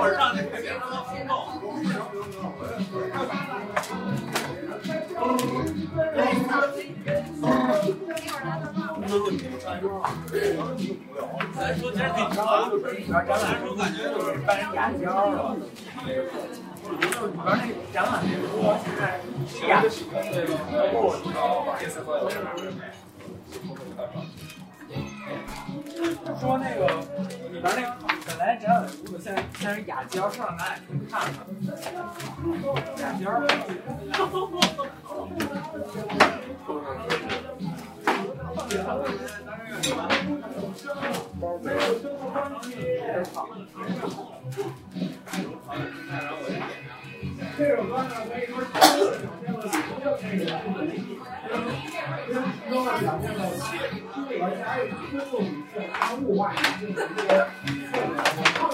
会儿上去别他妈疯够。咱说今儿挺长，咱说感觉就是扮成亚胶了。就是里边那展览那个锅，现在是说那个里边那个本来展览屋子，现在现在是亚胶，上哪也可以看看。亚胶。这首歌呢，可以说都是表现了而且还有尊重女性，还物化女性的。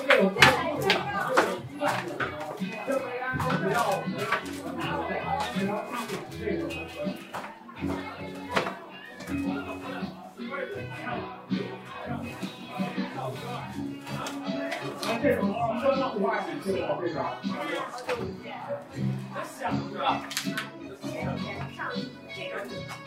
这首歌就大家不要不要这个。那这种说的话，你这个这个。想是吧？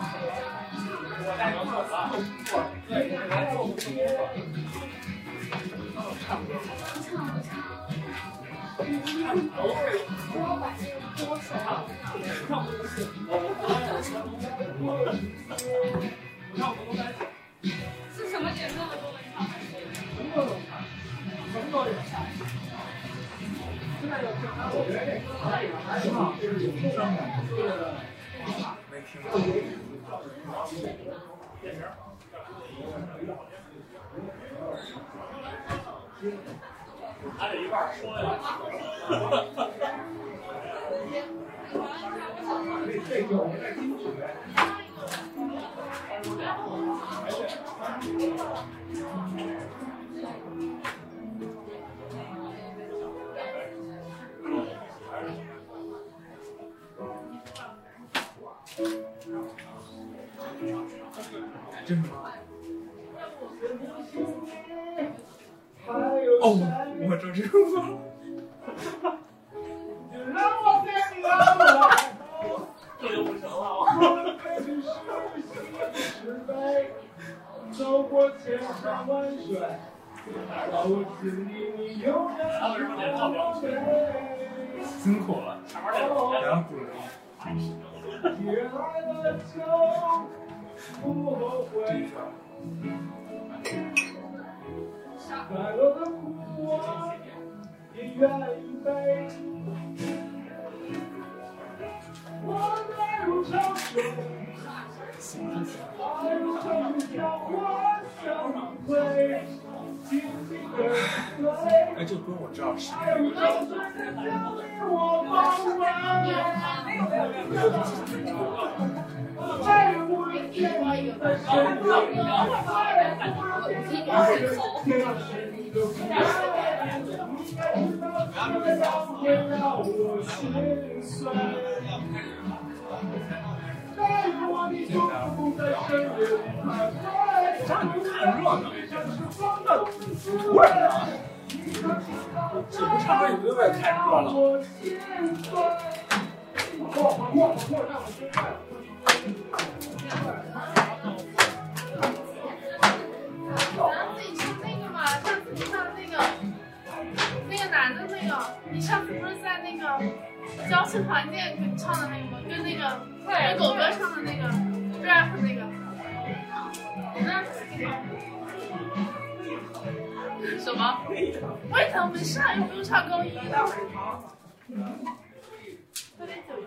球，闪耀的，哇，什么都有。这歌有什么好我过了两个时期，实习啊。我唱，我不会唱。我带你走了。对，是什么节奏的都能唱？什么都能唱，什么都有。现在有我觉得这歌里边还挺好，就是有声的，就是没听过。还得一半儿说呀。这这有的在金曲。真吗？哦，我知道这首歌。这就不行了。走过千山万水，到我心里你永远辛苦了，两股人。夜来了就不后悔。再多的苦我也愿意背。我带入潮水，带入春江，我相会，紧紧跟随。哎，这歌我知道是。带入潮水，将你我包围。不见你的天是你的苦会让我心碎。带我你就不在深夜里看热闹，风的不是啊。这不唱歌有没有太热闹？过过过，男的那个。你上次不是在那个交吃团建跟唱的那个吗？跟那个跟狗哥唱的那个 rap 那个。什么？为什么没事啊？又不用唱高音。喝点酒有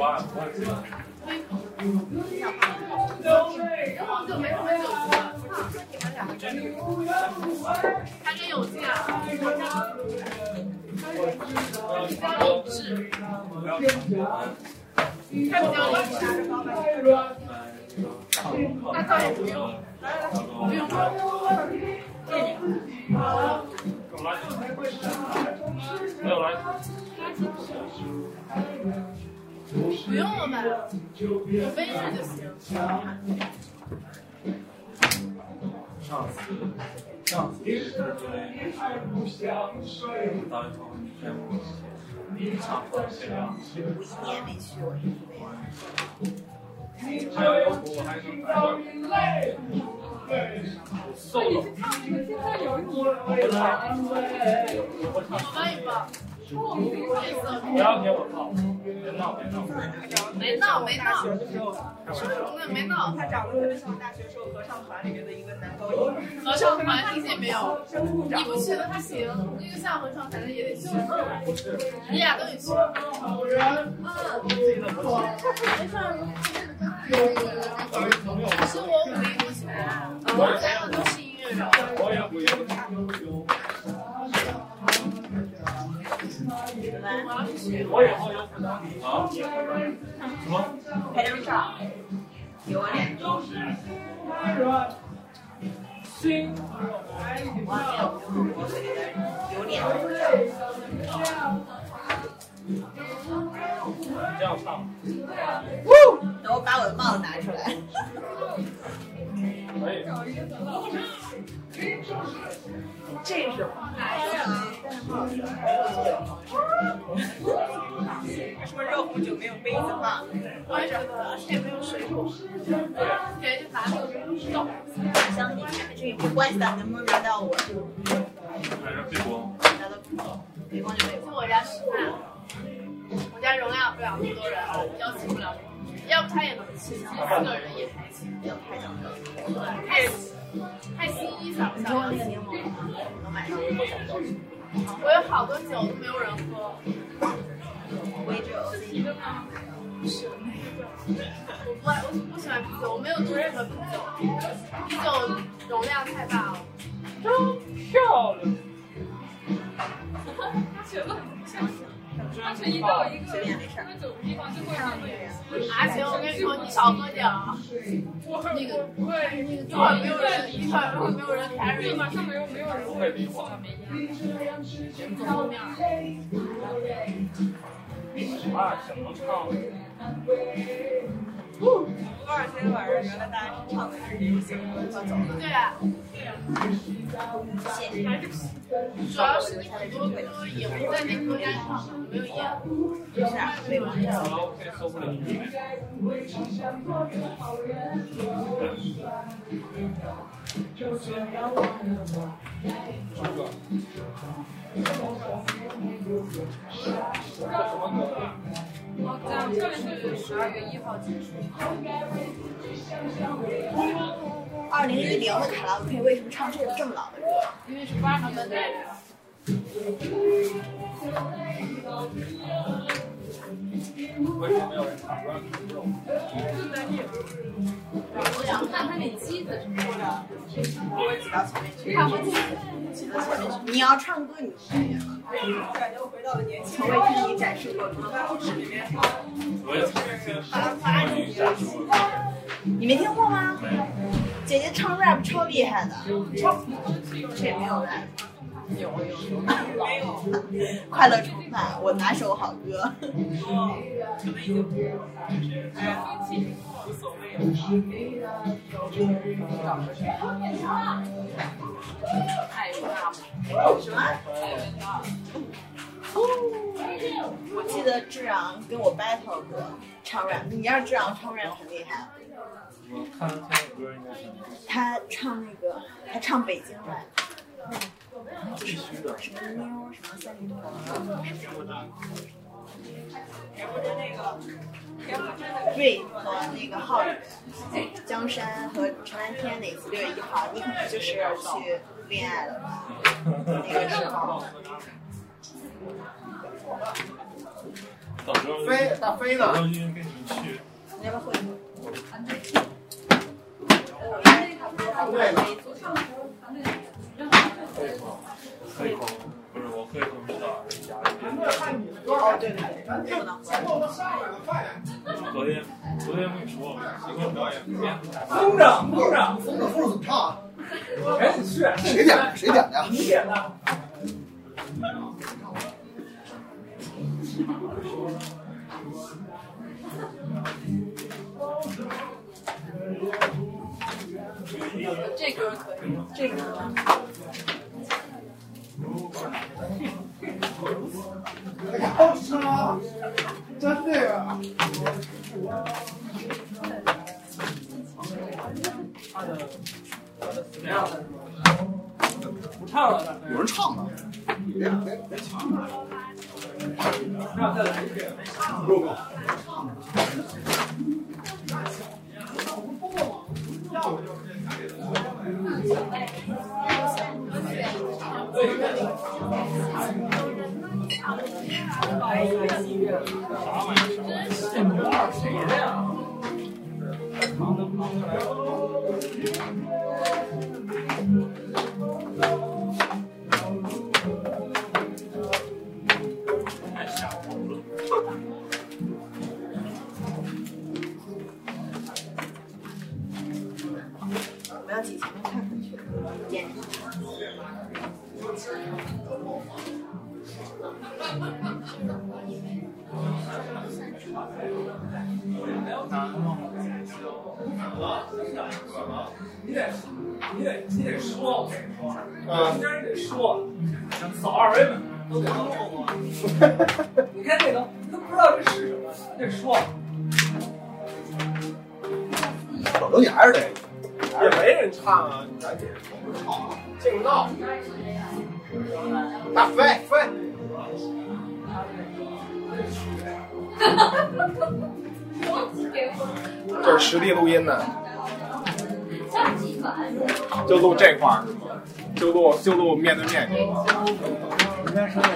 可能。哇，我知道。好久没喝酒了，还跟有劲啊！比较理智，他比较理智。那倒也不用，不用没有来。不用了吧？我背着就行。上次，上次是因为导演从开幕唱歌这样，一年没去过，还有一部我还能来。瘦了。我帮你报。不要给我闹，别闹。别闹。没闹。没闹，说什么呢？没闹。他长得特别像大学时候合唱团里面的一个男高音。合唱团听见没有？你不去了他行，那个像合唱团的也得去。你俩都得去。啊，没事。是我五音不全，我们三个都是音乐人。我也不我以后有啊？什么？拍张照，给我脸。我没有脸。这样唱。等我把我的帽子拿出来。可以。这是什么？为什么热红酒没有杯子放？我也觉得，而且也没有水果。给就拿那个倒。箱里面这也没关系的，能不能拿到我？还是背光。拿到背光就背光。去我家吃饭，我家容量不了那么多人，邀请不了。要不他也能吃，四个人也还行。要太讲究。对，太太新意想不想要？能买上。我有好多酒都没有人喝。我也只有自己的吗？是，我不爱，我不喜欢啤酒，我没有喝任何啤酒，啤酒容量太大了。真漂亮。行了，行行。而且一到一个喝酒的地方就会让人。啊行，我跟你说，你少喝点啊。那个不会，一会没有人，一会没有人抬手，对马上没有没有人会理我。后面。啊，什么唱？多少天晚上原来大家是唱的是流行歌，走了。对啊。谢谢。主要是你很多歌也不在那歌单上，没有演。是啊，没有演。好，OK，受不了。这样，这是十二月一号结束。二零一零的卡拉 OK 为什么唱这个这么老的歌？因为是八十年代的。为什么没有人唱 rap？我想看他那机子什么的。我会挤到前面去。挤到前面去。你要唱歌，你太远了。感觉回到了年轻。从未听你展示过。我也曾经展示过。你没听过吗？姐姐唱 rap 超厉害的，超这也没有 rap。有有有，没有。快乐崇拜，我拿首好歌。什么？哦，我记得志昂跟我 battle 过唱 rap，你要是志昂唱 rap 很厉害。我看他唱的歌应该是他唱那个，他唱北京 rap，必须的。什么妞，什么三里屯，瑞和那个浩宇，江山和陈蓝天哪次六月一号，你可能就是去恋爱了？那个时候，到时候飞大飞呢？跟你们去，你要不要会？喝一口，不是我喝一口知道牙哦，对对对，不能喝。昨天昨天跟你说，一会儿表演风筝，风筝，风筝，风筝怎么唱啊？赶紧去，谁点的？谁点的？你点的。这歌可以，这歌。好吃吗！真的呀！不唱了，有人唱呢。别别别抢！让再来一遍。不不。这牛二谁的呀？你得，你得，你得说，我跟你说，嗯今儿你得说，扫二维码都得能错过。你看这个，你都不知道这是什么，你得说。老刘，你还是得。也没人唱啊，你赶紧净闹。大飞实地录音呢，就录这块儿，就录就录面对面。人家说的，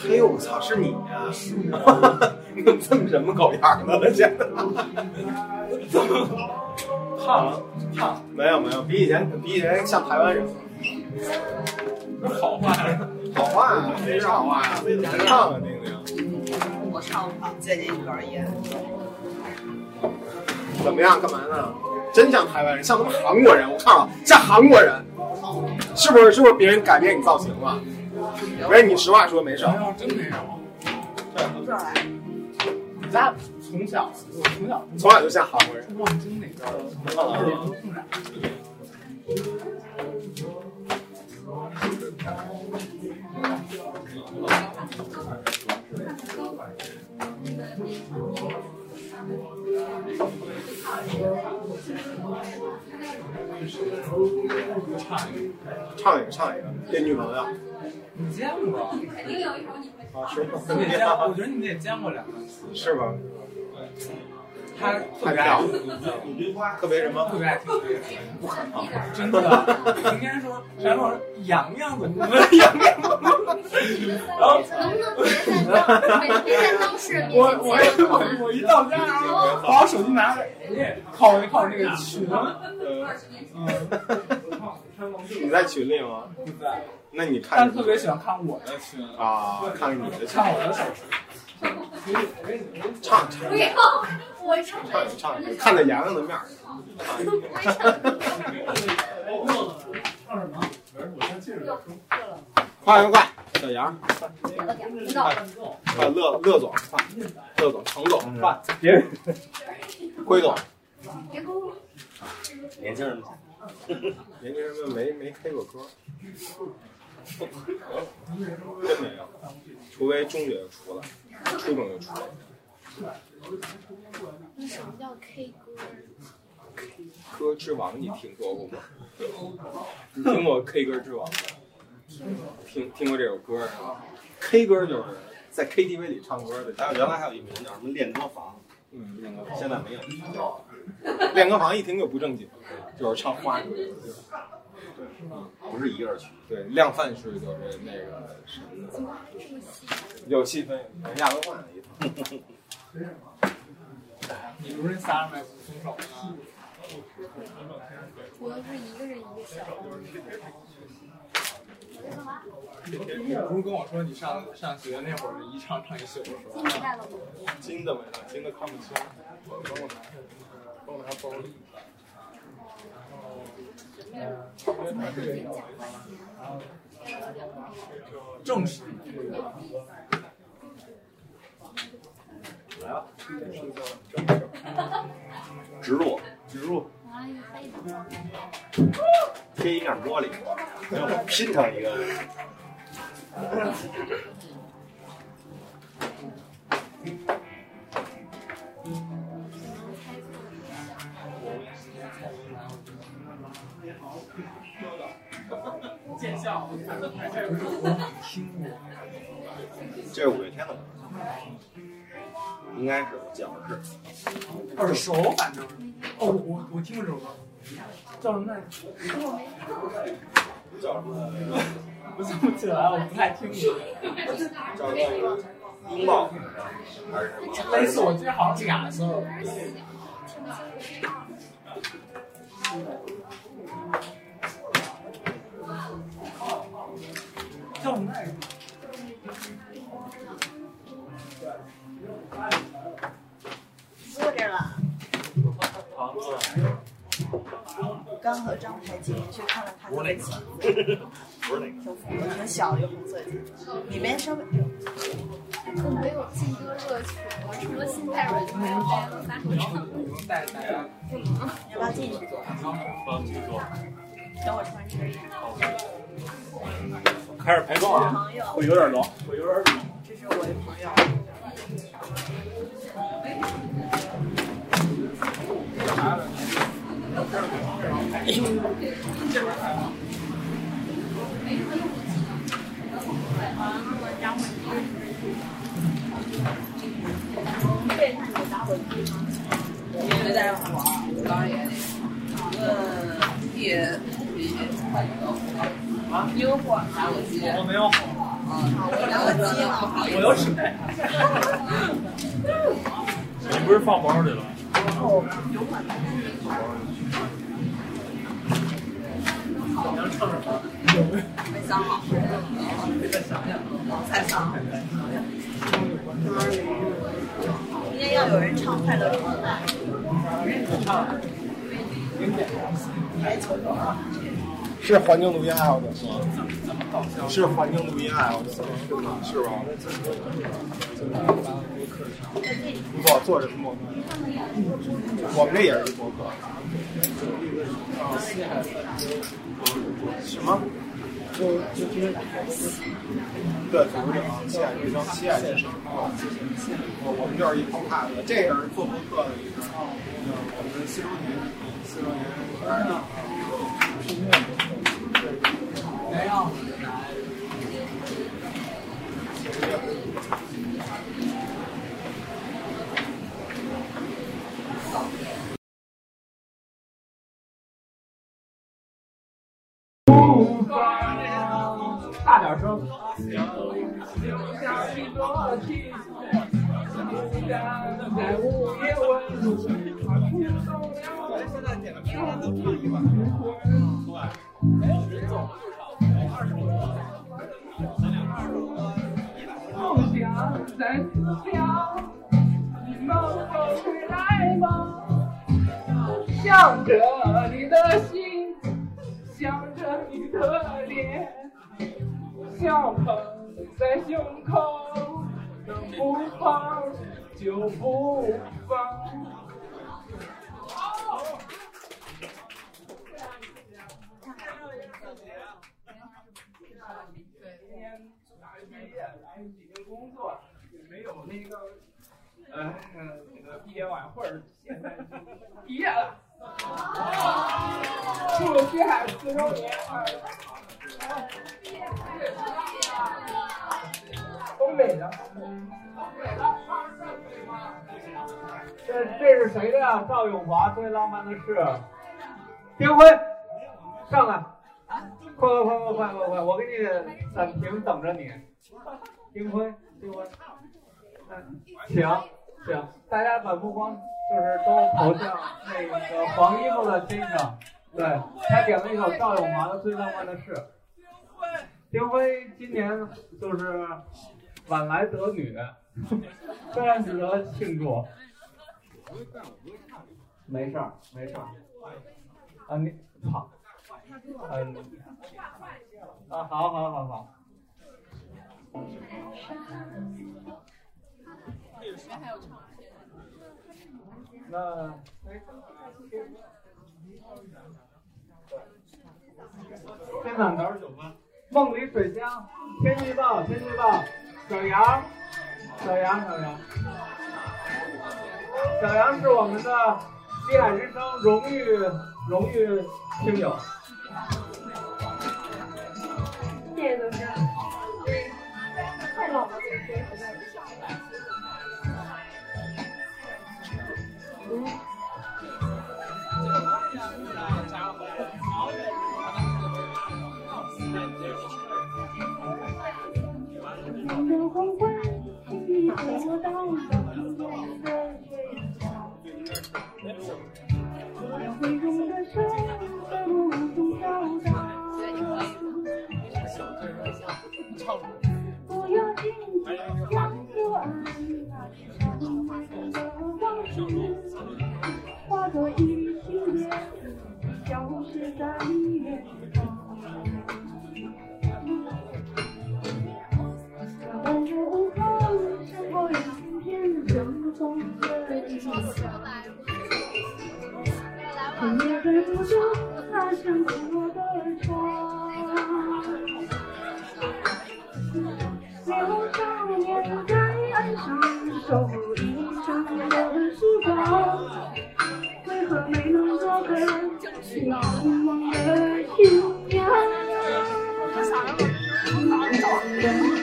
嘿呦，我操，是你呀、你怎么这么人模狗样的了？现在胖胖，没有没有，比以前比以前像台湾人。好话呀，好话呀，谁是好话呀？谁唱啊，丁丁？我唱不好，再见一段烟。怎么样？干嘛呢？真像台湾人，像他妈韩国人。我看了，像韩国人，是不是？是不是别人改变你造型了？不是，你实话说没事儿。要真没有，不知道来。从小我从小从小就像韩国人。望京那边儿，人都更染。唱一个，唱一个，给女朋友。你见过？啊，是吗？你也见？我觉得你们也见过两个，是吧？他特别爱听特别什么？特别爱听这个，不可能，真的。应该说，然后洋洋怎么怎么洋洋，然后能不能每天都是我我我我一到家，然后把我手机拿着，靠靠那个群，嗯，你在群里吗？不在，那你看但特别喜欢看我的群，啊，看看你的看我的手机。唱唱不要，我唱唱一唱一，看着洋洋的面儿。快快快，小杨，快乐乐总，快乐总，程总，快别辉 总，别哭，年轻人年 轻人们没没 K 过歌，真没有，除非中学就出了，初中就出了。那什么叫 K 歌？歌之王你听说过吗？你听过 K 歌之王吗？听听过这首歌是吧？K 歌就是在 KTV 里唱歌的，还有原来还有一名叫什么练歌房，嗯，练歌现在没有。房，练歌房一听就不正经，就是唱花歌。不是一个人去，对，量贩式就是那个什么，有气氛，亚文化一套。你不是仨人买松手吗？我是一个人一个小你不是跟我说你上上学那会儿一唱唱一宿是吧？带了我。金的没了，金的看不清。帮我拿，帮我拿包里。正式。来吧，植入植入，贴一面玻璃，然后拼成一个。见笑，这是五月天的歌，应该是我记得是。耳熟，反正。哦，我我听过这首歌，叫什么来着？叫什么？我想不起来，我不太听过。叫那个拥抱还是什么？类似，我记得好像是亚瑟。叫刚和张台进去看了他的琴，不是那个。挺符合，挺小的？一个红色，里面稍微我没有劲歌乐趣，我除了心太软就没有别的啥唱。不用带大家。你要不要进去坐？等我穿这个。开始排动啊，会有点冷，会有点冷。这是我的朋友。我没有火，我有水。你不是放包里了？你要唱什么没想好，再想。今天要有人唱《快乐崇拜》。是环境录音爱好者吗？是环境录音爱好者，是吗？是吧？不错，做着播客。我们这也是播客。什么？就就就是对，组织者，西海之声，西海之声。我我们就是一跑卡的，这个是做播客的一个，我们四周年，四周年。没有。大点声。梦想在思乡，你能否回来吗？想着你的心，想着你的脸，笑捧在胸口，能不放就不放。那个呃那个毕业晚会儿，现在毕业了，祝西海四周年，东北的，这这是谁的呀？赵永华最浪漫的事。丁辉，上来，快快快快快快快！我给你暂停等着你。丁辉，丁辉，嗯，行，大家把目光就是都投向那个黄衣服的先生，对他点了一首赵咏华的《最浪漫的事》。丁辉丁辉今年就是晚来得女，非常值得庆祝。没事儿，没事儿。啊，你好，嗯，啊，好好好好。那，天满头酒吧，梦里水乡，天气预报，天气预报，小杨，小杨，小杨，小杨是我们的西海之声荣誉荣誉听友。谢谢总监。化作一缕青烟，消失在远方。遥望着午后，身后一片片橙红的地。黑夜在不久，它响起我的窗。六少年在岸上守候一生的时光，为何没能做个难忘的新娘？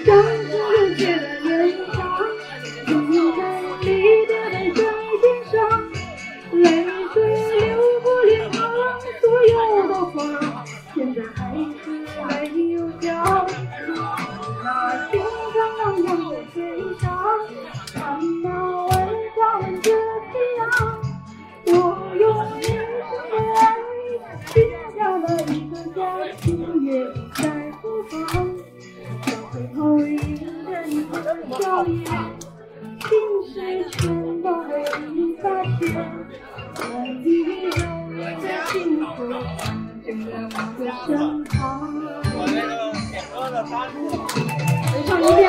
将世界的脸上，印在离别的水晶上，泪，有的花，现在还是没有笑。那心上扬扬的嘴上，看那万花纹的太阳，我用一生的爱许下了一个家，七月在何方？到最后一人的笑颜，心事全都为你发现，我已有你的幸福就在我的身旁。没唱一遍。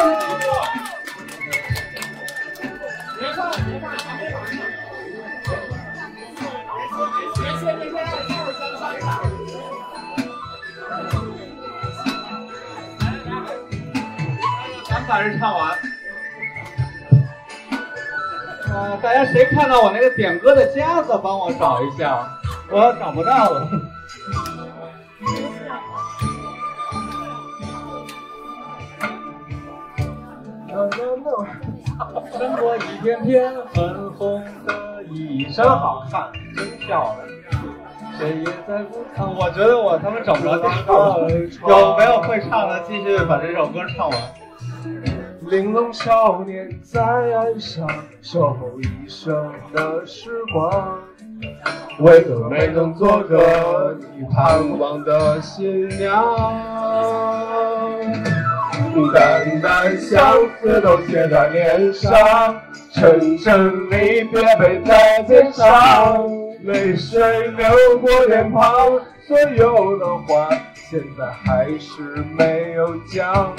咱把这唱完。呃，大家谁看到我那个点歌的夹子，帮我找一下，我找不到了。身着一片片粉红的衣裳，真好看，真漂亮。谁也在不看。我觉得我他妈找不着地方了。有没有会唱的？继续把这首歌唱完。玲珑少年在岸上守候一生的时光，为何没能做个你盼望的新娘？淡淡相思都写在脸上，沉沉离别背在肩上，泪水流过脸庞，所有的话现在还是没有讲。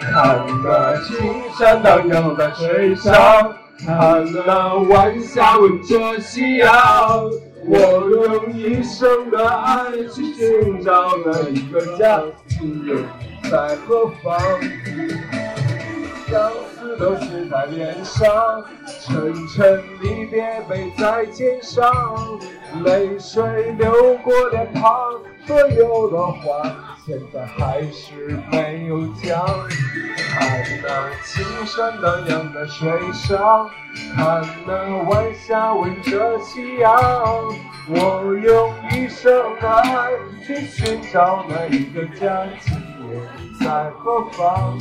看那青山荡漾在水上，看那晚霞吻着夕阳，我用一生的爱去寻找那一个家，今夜你在何方？相思都写在脸上，沉沉离别背在肩上，泪水流过脸庞，所有的话现在还是没有讲。看那青山荡漾在水上，看那晚霞吻着夕阳，我用一生的爱去寻找那一个家，今夜你在何方？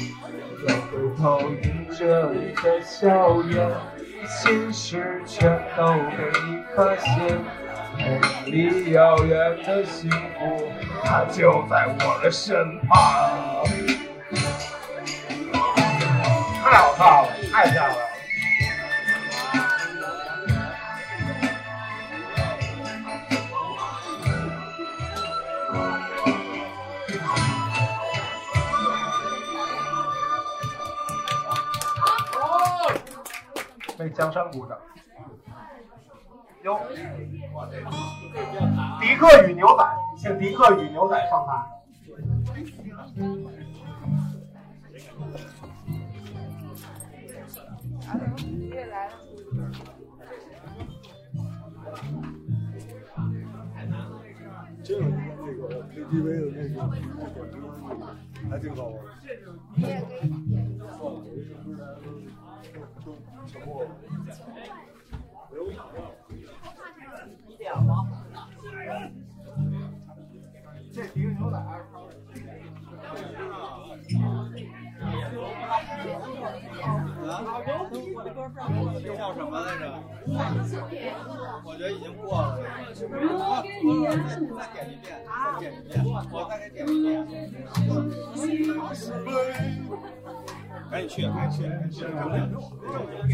再回头迎着你的笑颜，心事全都被你发现。梦里遥远的幸福，它就在我的身旁。太好看了，太漂亮了。为江山鼓掌。哟，迪克与牛仔，请迪克与牛仔上台。这个那个 KTV 的那个还挺好玩。这叫什么来着？我觉得已经过了。再点一遍，再点一遍，我再给点一遍。赶紧去，赶紧去，赶紧去。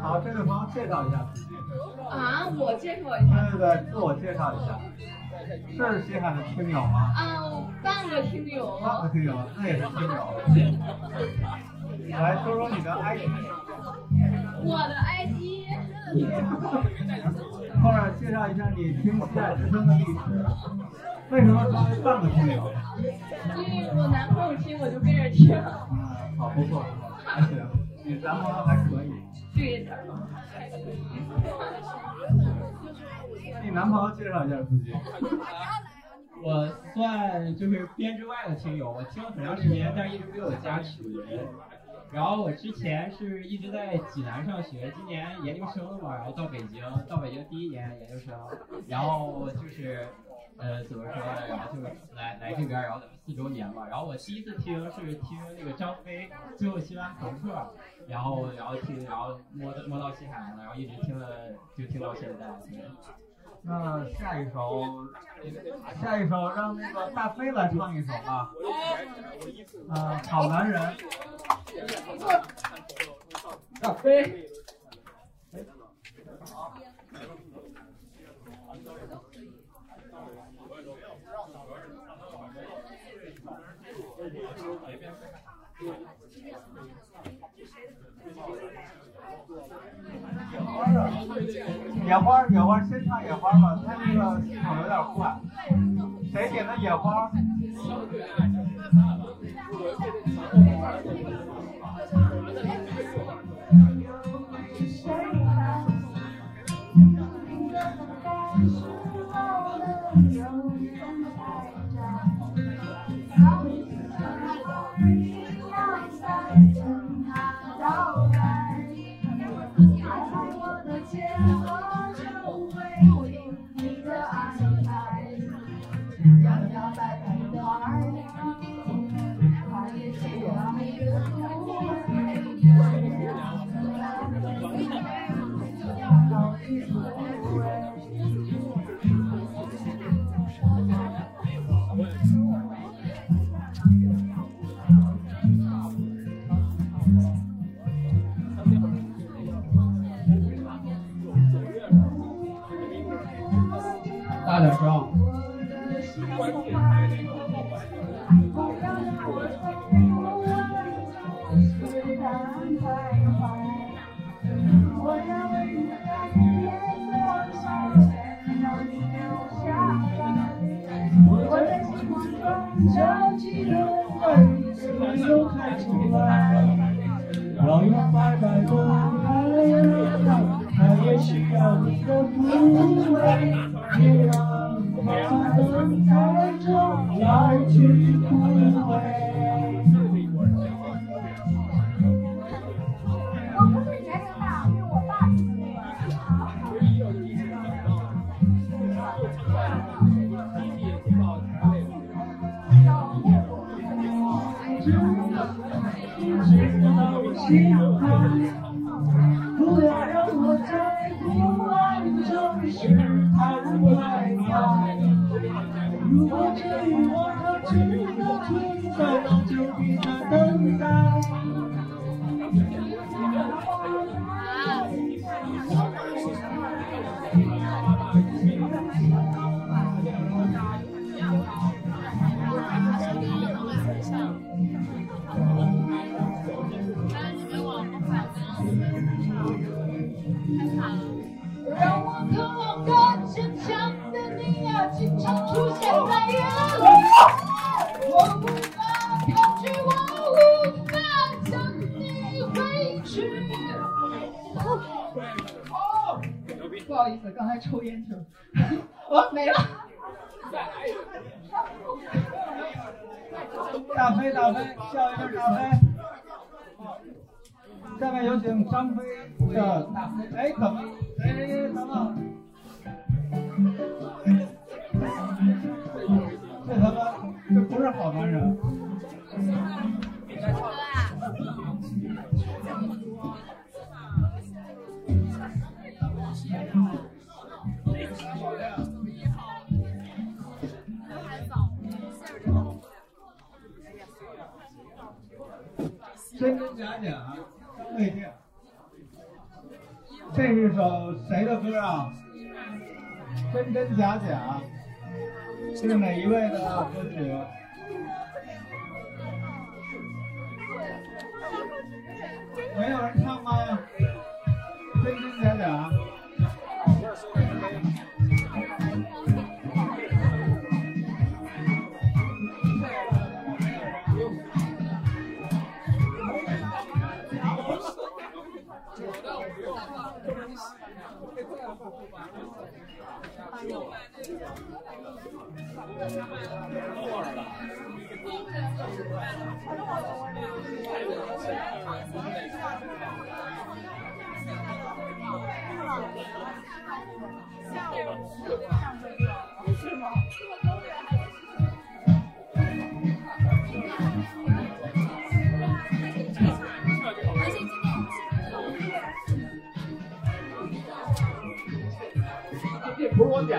好，这位朋友介绍一下。啊，我介绍一下。对对对，自我介绍一下。是西海的听友吗？啊，半个听友。半个听友，那也是听友。来说说你的 ID。我的 ID。后面介绍一下你听西海之声的历史。为什么成为半个听友？因为我男朋友听，我就跟着听。嗯，好，不错，还行，你男朋友还可以。对的。你男朋友介绍一下自己。我算就是编制外的听友，我听了很长时间，但是一直没有加群。然后我之前是一直在济南上学，今年研究生了嘛，然后到北京，到北京第一年研究生，然后就是呃怎么说呢，然后就来来这边，然后四周年嘛。然后我第一次听是听那个张飞《最后西湾朋克》，然后然后听，然后摸到摸到西海岸了，然后一直听了就听到现在。那下一首，下一首让那个大飞来唱一首吧。啊，好男人。大飞。好野花，野花，先唱野花吧，它那个系统有点快。谁点的野花？市太外快。如果这欲望它真的存在，那就别再大飞，笑一个大飞。下面有请张飞这大飞。哎，怎么？哎，等等。这他妈，这不是好男人。真真假假，未定。这是首谁的歌啊？真真假假，是哪一位的歌曲？没有人唱吗？真真假假。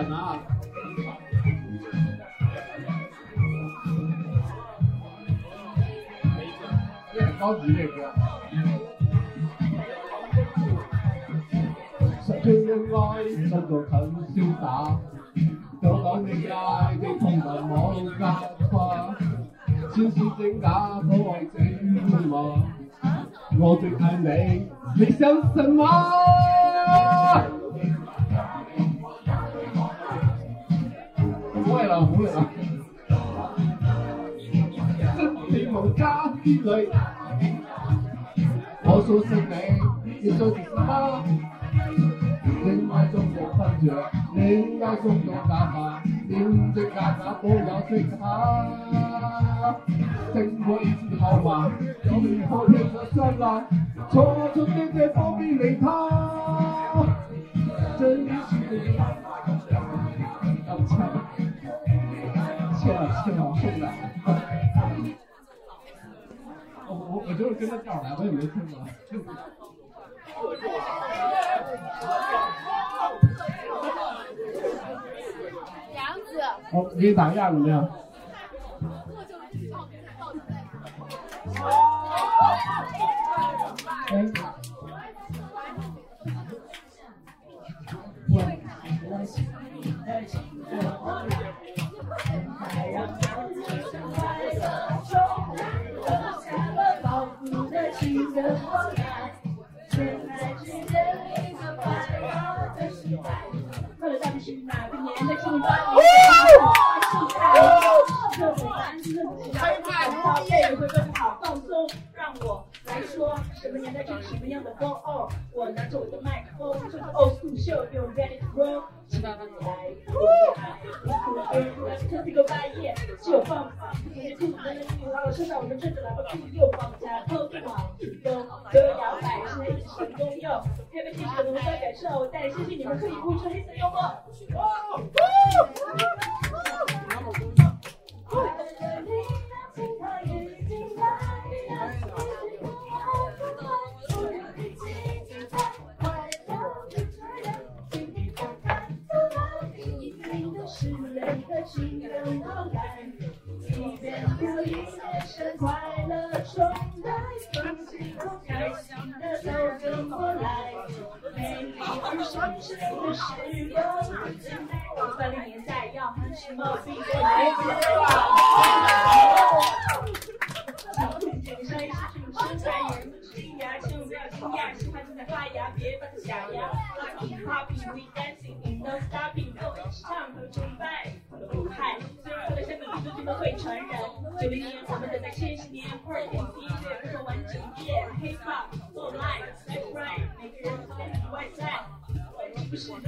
不是我点的啊。也很高级这歌。失去的愛實在很瀟灑，就講你愛的同文冇假話，真是真假可愛整嗎？我最愛你，你想什麼？不會了，不會了。真情無假之類，我說是你，你說是什麼？戀愛中的幻覺，戀愛中的假話，真真假假不要追他。跟我一起好嗎？以後變成算了，錯錯對對不必理他。真是要切了切了，是的。我我我就是跟着调来，我也没听过。杨子，我给你打个样怎么样？哎，快乐到底是哪个年的青春？社会单身，害怕到背会更好放松。让我来说，什么年代是什么样的风哦。我拿着我的麦克风，这是 old school show，有 ready to roll。起来，特地个半夜只有放法，你的裤子在那里拉我身上，我就趁着喇叭屁股又放假，偷听网有所有摇摆，现在一直成功用，黑白气质的浓酸感受，我带你相信你们可以呼出黑色幽默。快乐冲来，放心开心的都跟我来，美丽而深沉的时光。八零年代要喊什么？比我来介绍一下出生在人惊讶，千万不要惊讶，喜欢正在发芽，别把它假牙。Happy happy we dancing in no stopping，跟我一起唱和崇拜。嗨，虽然后来香港地都觉得会传染，九零年我们等待千禧年，Party DJ 做完整夜，Hip hop 做 live，Left right，每个人都在里外在。不是真的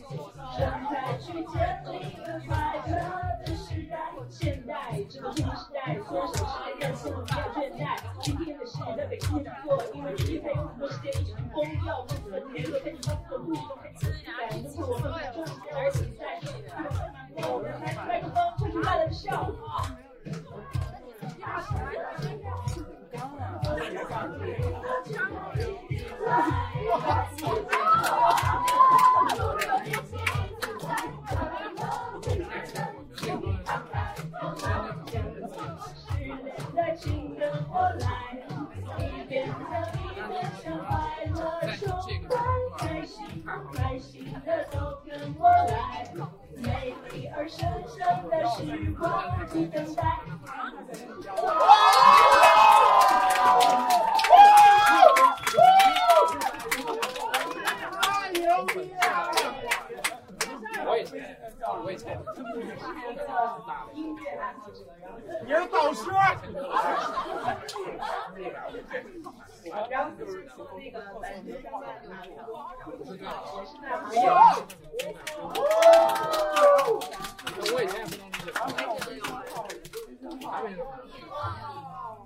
现在，去建立一个快乐的时代。现代这个新时代，所有事的任性不要倦怠。今天的事在北京做，因为这还有很多时间一起疯掉，我们的联络开始发布的路都开始感，如果我们终于而起在，我们开麦克风，唱出快乐的笑。来，请跟我 来，一边跳一边唱快乐崇拜，开心开心的都跟我来，美丽而神圣的时光不等待。我也猜，我也猜。你是导师。然后就是从那个版权上面拿我以前也不能理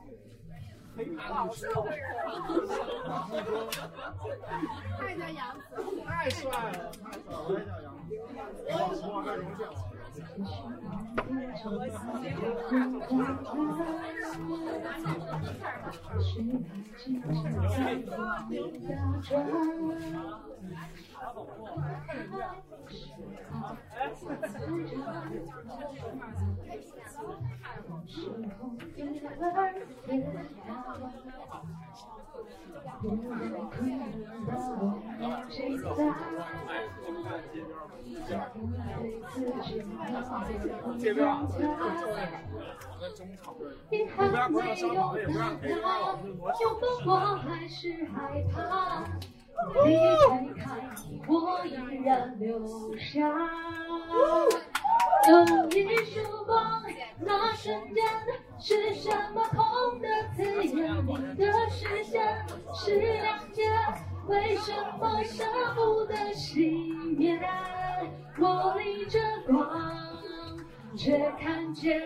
解。太像杨紫，太帅了，太帅了，我也叫杨紫，我很荣幸。这边啊，就那个，在中场，这边不让上场，也不让 K 歌，老师多拥抱我还是害怕，离开开你，我依然留下。有一束光，那瞬间是什么痛的刺眼？你的视线是谅解，为什么舍不得熄灭？我逆着光，却看见。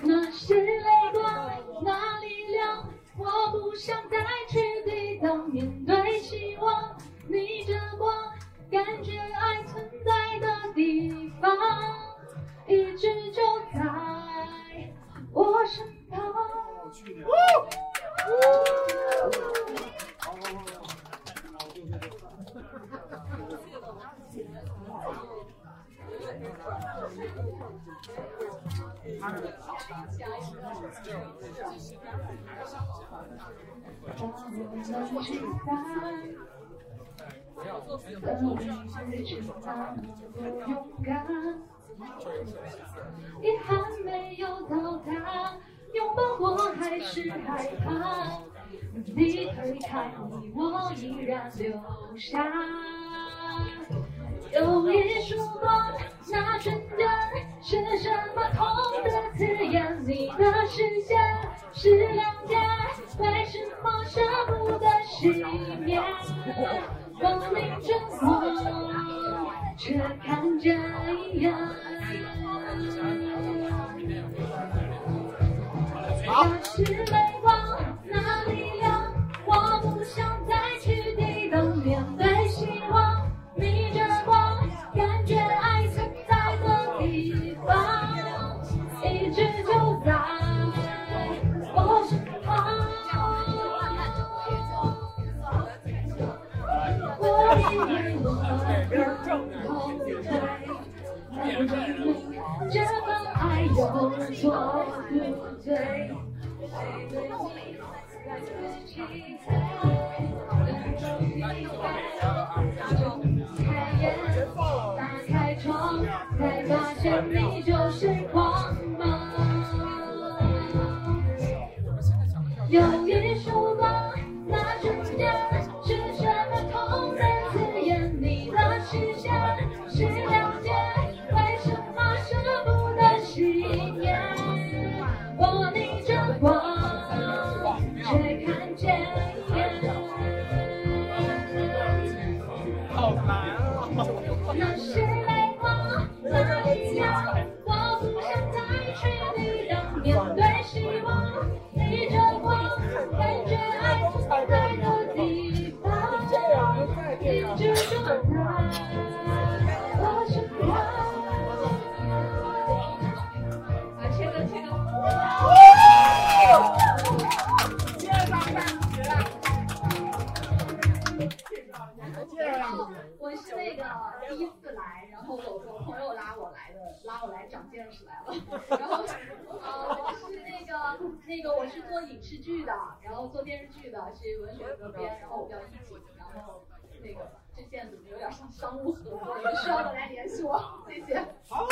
那是泪光，那力量，我不想再去抵挡。面对希望，逆着光，感觉爱存在的地方，一直就在我身旁。勇敢，遗憾没有到达，拥抱我还是害怕，你推开你，我依然留下。有一束光，那瞬间是什么痛的刺眼？你的视线是谅解，为什么舍不得熄灭？我明着光，却看见那是泪光，这份爱有错不对。开眼，打开窗，才发现你就是光芒。有一束光，那瞬间是什么痛的光，那一我是那个第一次来，然后我我朋友拉我来的，拉我来长见识来了。然后呃，我是那个那个我是做影视剧的，然后做电视剧的，是文学责编，然后我叫一景，然后那个这线怎么有点像商务合作，有需要的来联系我，谢谢。好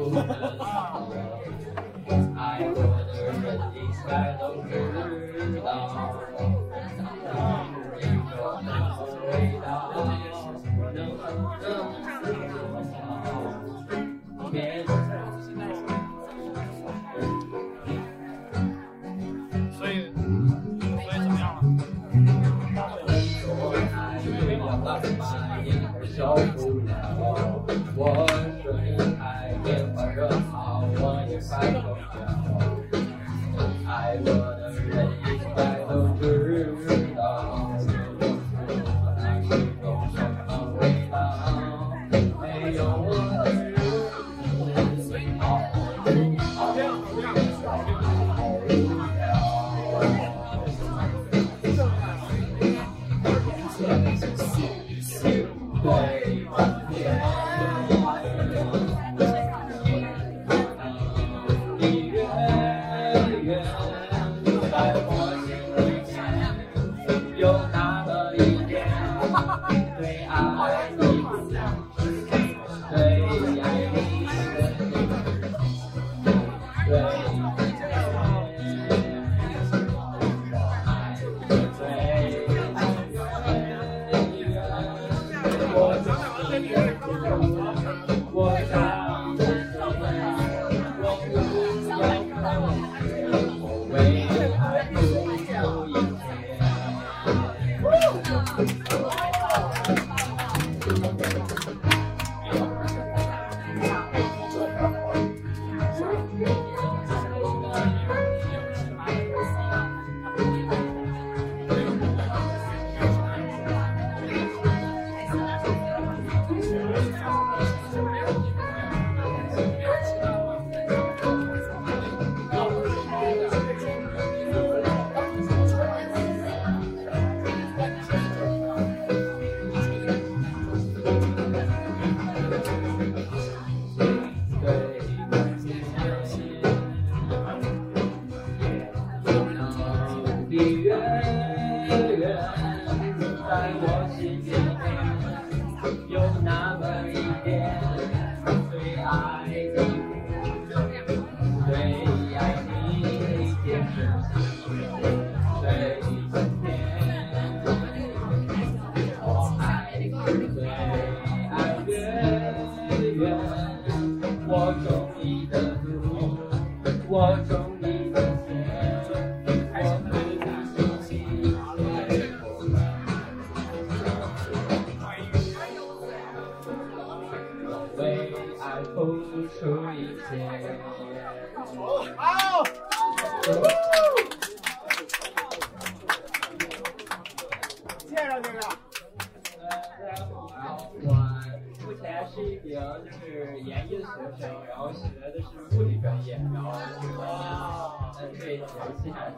Oh,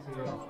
谢谢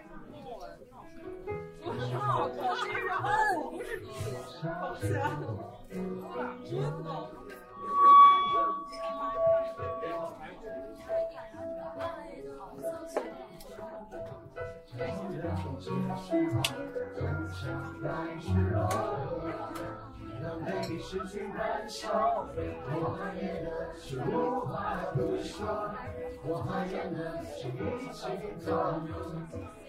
我的感觉是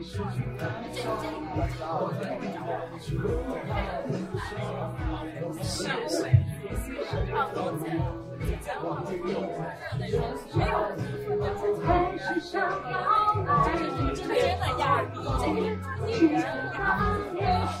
点太幼了。要求这个。是想要爱你，只是那眼神，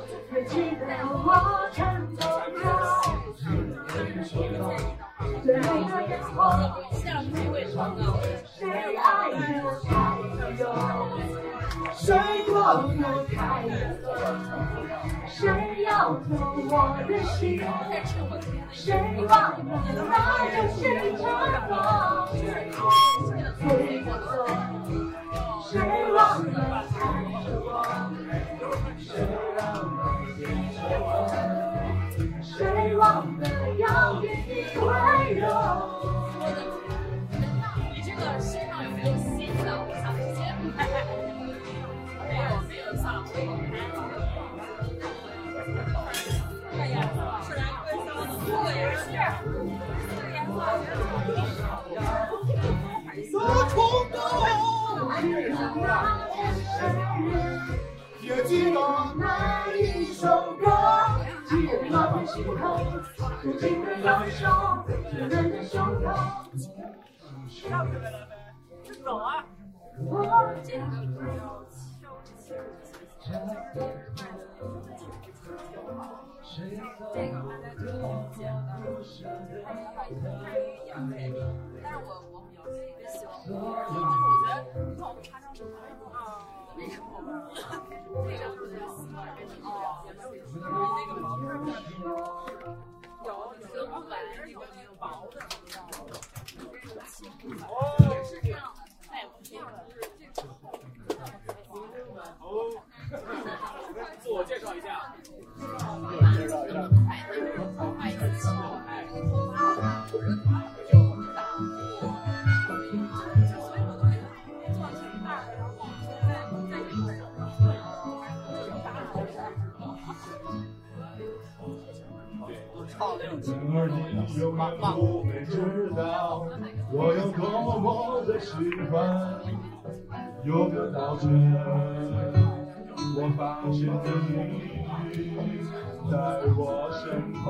还记得我颤抖的最美的烟火。谁爱得太久？谁忘我太久？谁要走我的心？谁忘了那有谁承诺？谁不走？谁忘了爱着我？谁让我谁忘了要给你温柔？你这个身上有没有新的？我想直接买。没有没有上。看颜色，是蓝灰色的，这个颜色，这个颜色。多冲动！也记得那一首歌，记得那片心头，无尽的忧伤，热热的胸口。但是我我比较喜欢，就是我觉得你看我们插上去啊，那时候那个比较喜欢哦，也没有什么？那个毛有有那个薄的，哦，你永远不会知道，我有多么的喜欢。有个早晨，我发现你在我身旁。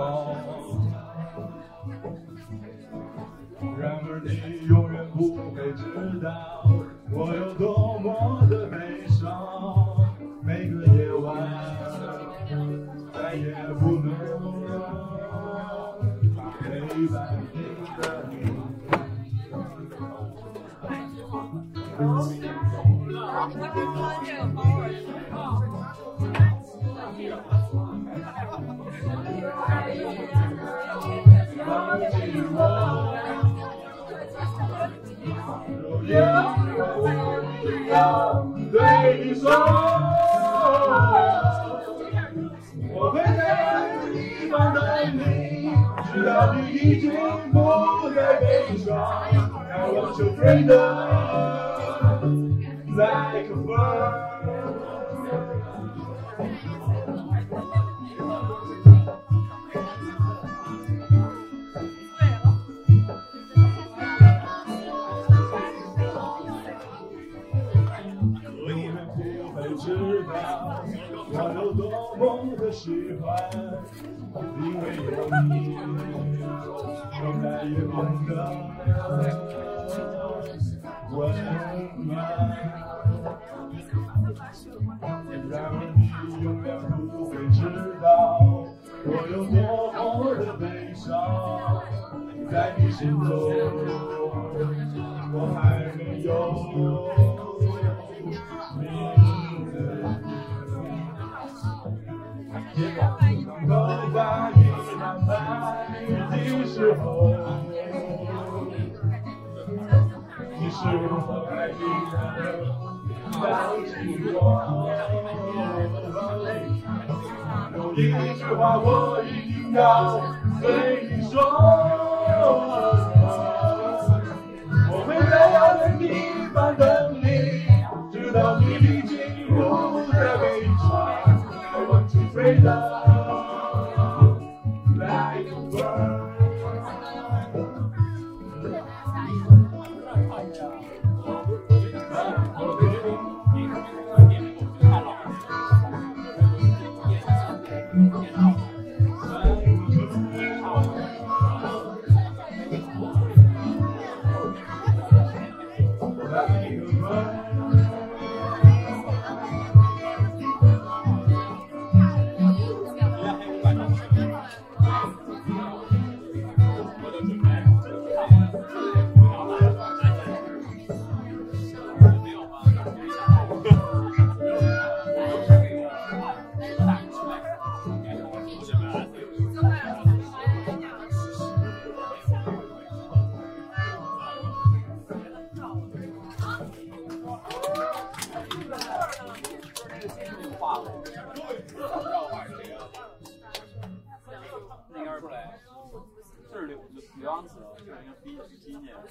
然而你永远不会知道，我有多么的悲对你说，我会在这个地方等你，直到你已经不再悲伤。I want your freedom like a bird。你们不会知道我有多么的喜欢，因为有你，我再也变得温心中，我还没有。当头发已慢慢的时候，你是否还记得抱紧我？一句话我一定要对你说，我会在遥远地方等你，直到你已经不再悲伤。I want to freedom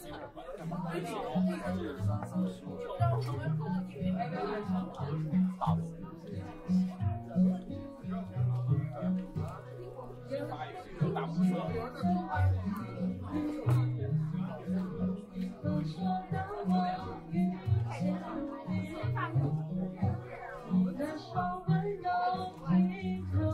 比年，这是三十五，大部大部你的手温柔轻柔，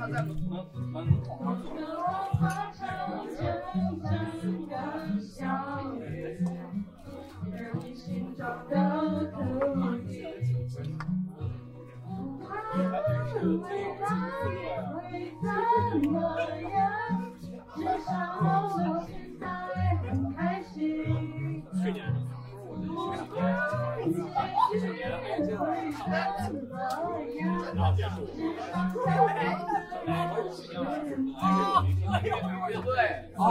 他他在门门门口上坐着。去年然后结束。啊，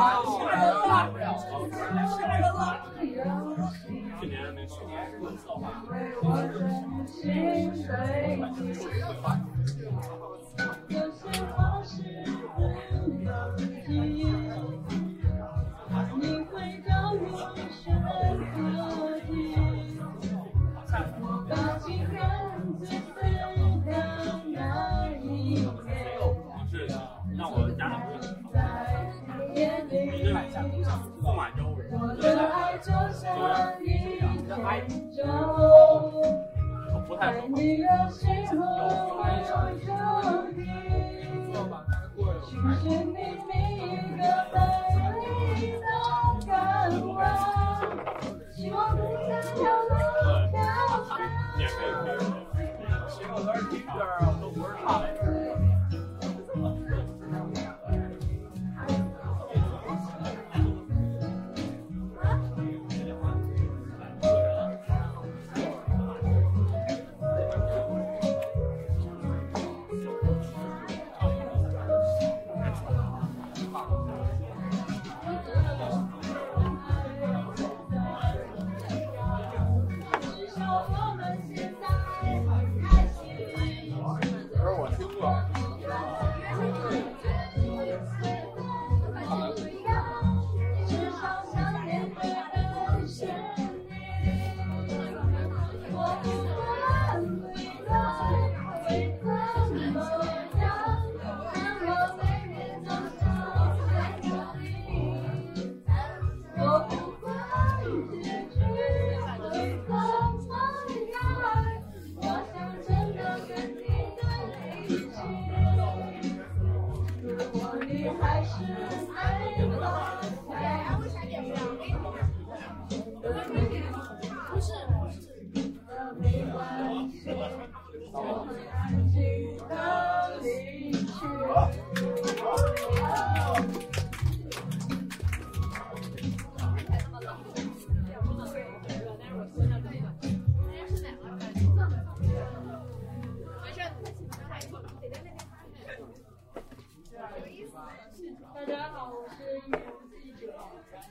去年没去年是？策划。你一种粥，在你的心头有着地，寻寻觅觅一个美丽的港湾，希望不再跳落跳免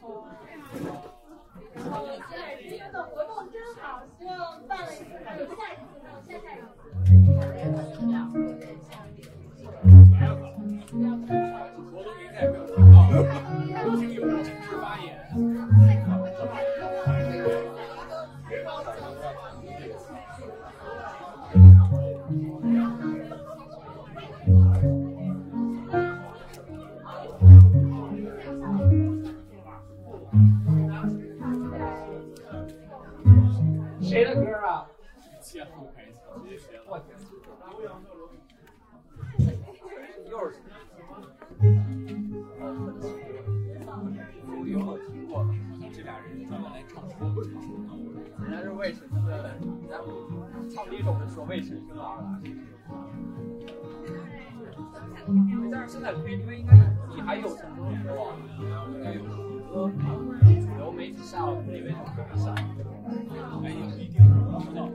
然后，然后在今天的活动真好，希望办了一次还有下一次，还有下一次。活动，唱第一首就说为神生而来。但是现在 KTV 应该你还有什么歌啊？应该有歌，主流媒体下了 KTV 就可以下。哎，也不一定，不知道。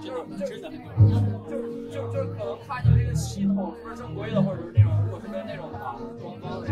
就是真的，就是就是就是可能看你这个系统不是正规的，或者是那种如果是跟那种的话，官方的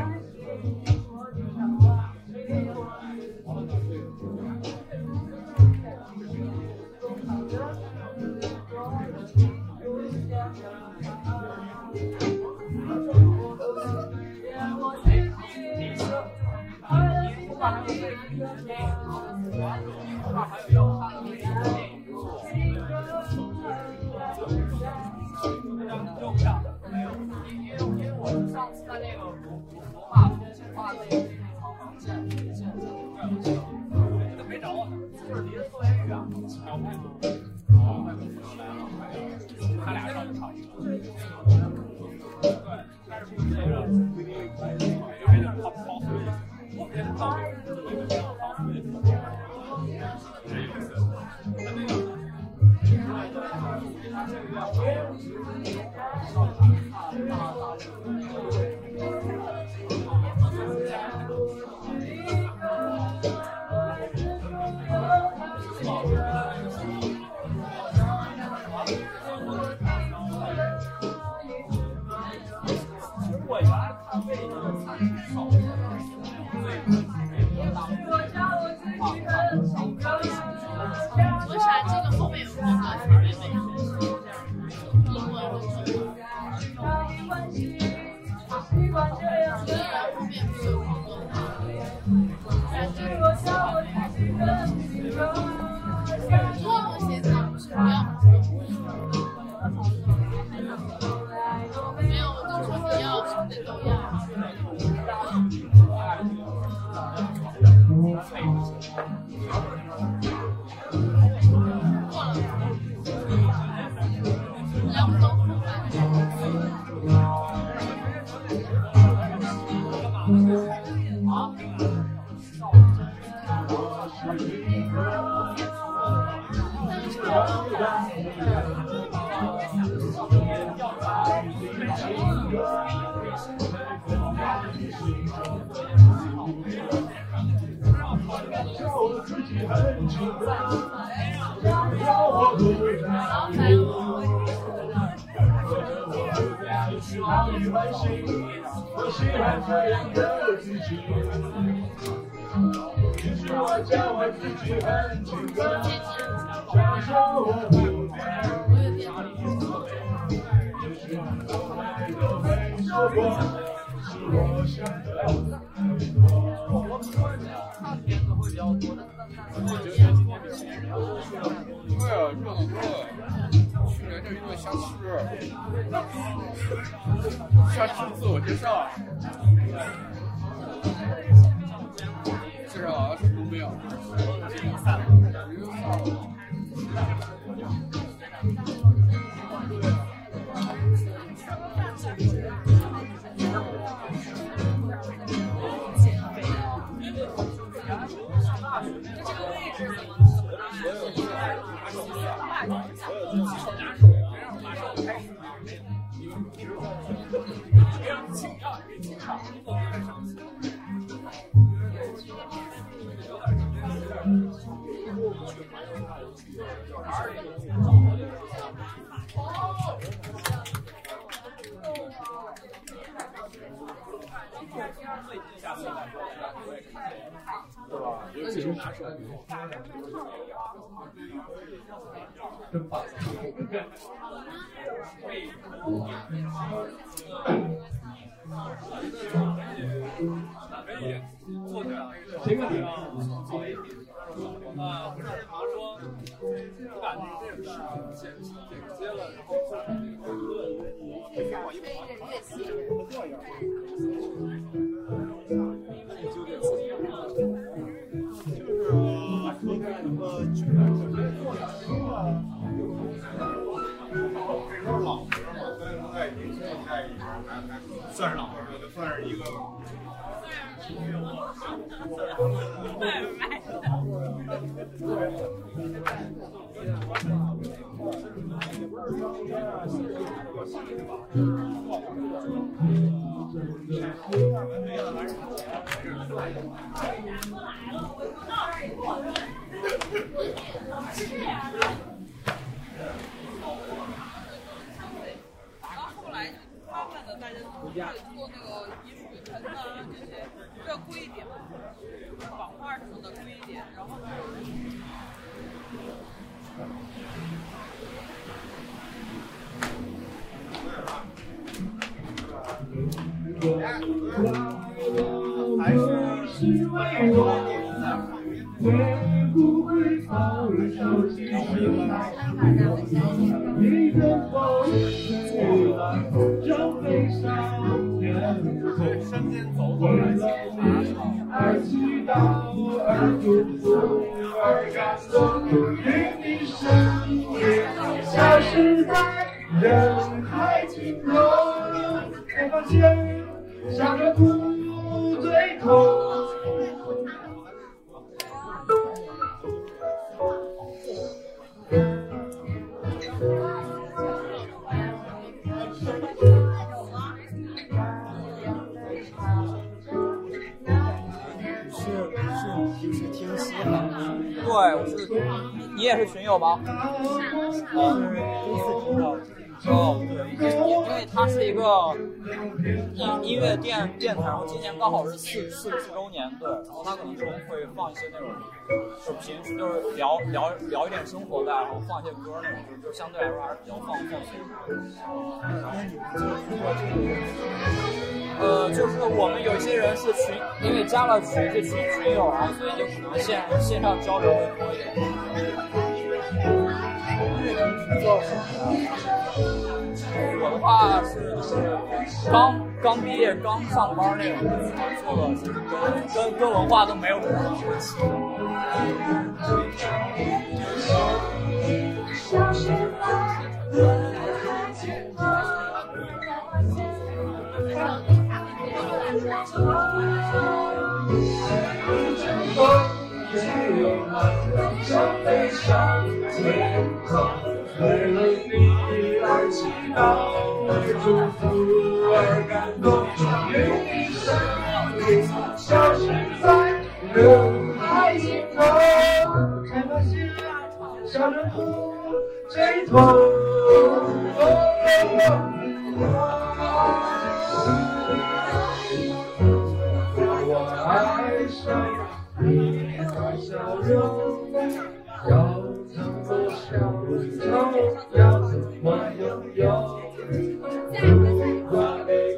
真棒！谁问你啊？啊，不是马上说，不敢这个先接了，然后我一老算是老师，就算是一个。然后后来慢慢做那个饮水盆啊这些，要贵一点，版画什么的贵一点，然后还是为我，不会早已收起手来？你的风吹来，就悲伤天空。为了你而祈祷，而祝福，而感动，与你身影消失在人海尽头。才发现，笑着哭最痛。对，我是，你也是群友吗？我是第一次听到。哦，对，因因为它是一个音音乐电电台，然后今年刚好是四四四周年，对，然后它可能说会放一些那种，就平时就是聊聊聊一点生活呗，然后放一些歌那种，就就相对来说还是比较放放松。呃，就是我们有一些人是群，因为加了群是群群友啊，所以就可能线线上交流会多一点。做什么呀？我的话是刚刚毕业刚上班那种，做的跟跟跟文化都没有什么关系，为了你而祈祷，为祝福而感动，终于一生里消失在人海尽头，才发现笑着哭，这痛。我爱上你的笑容。要怎么享受？要怎么拥有？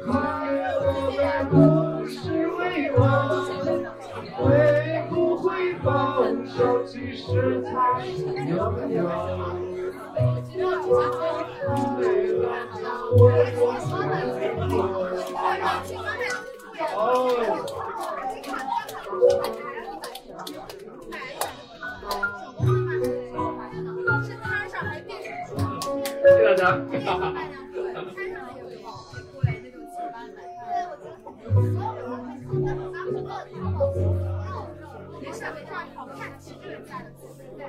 快乐的不是为我，会不会放手？其实才拥有。为了我，哦。谢谢大家。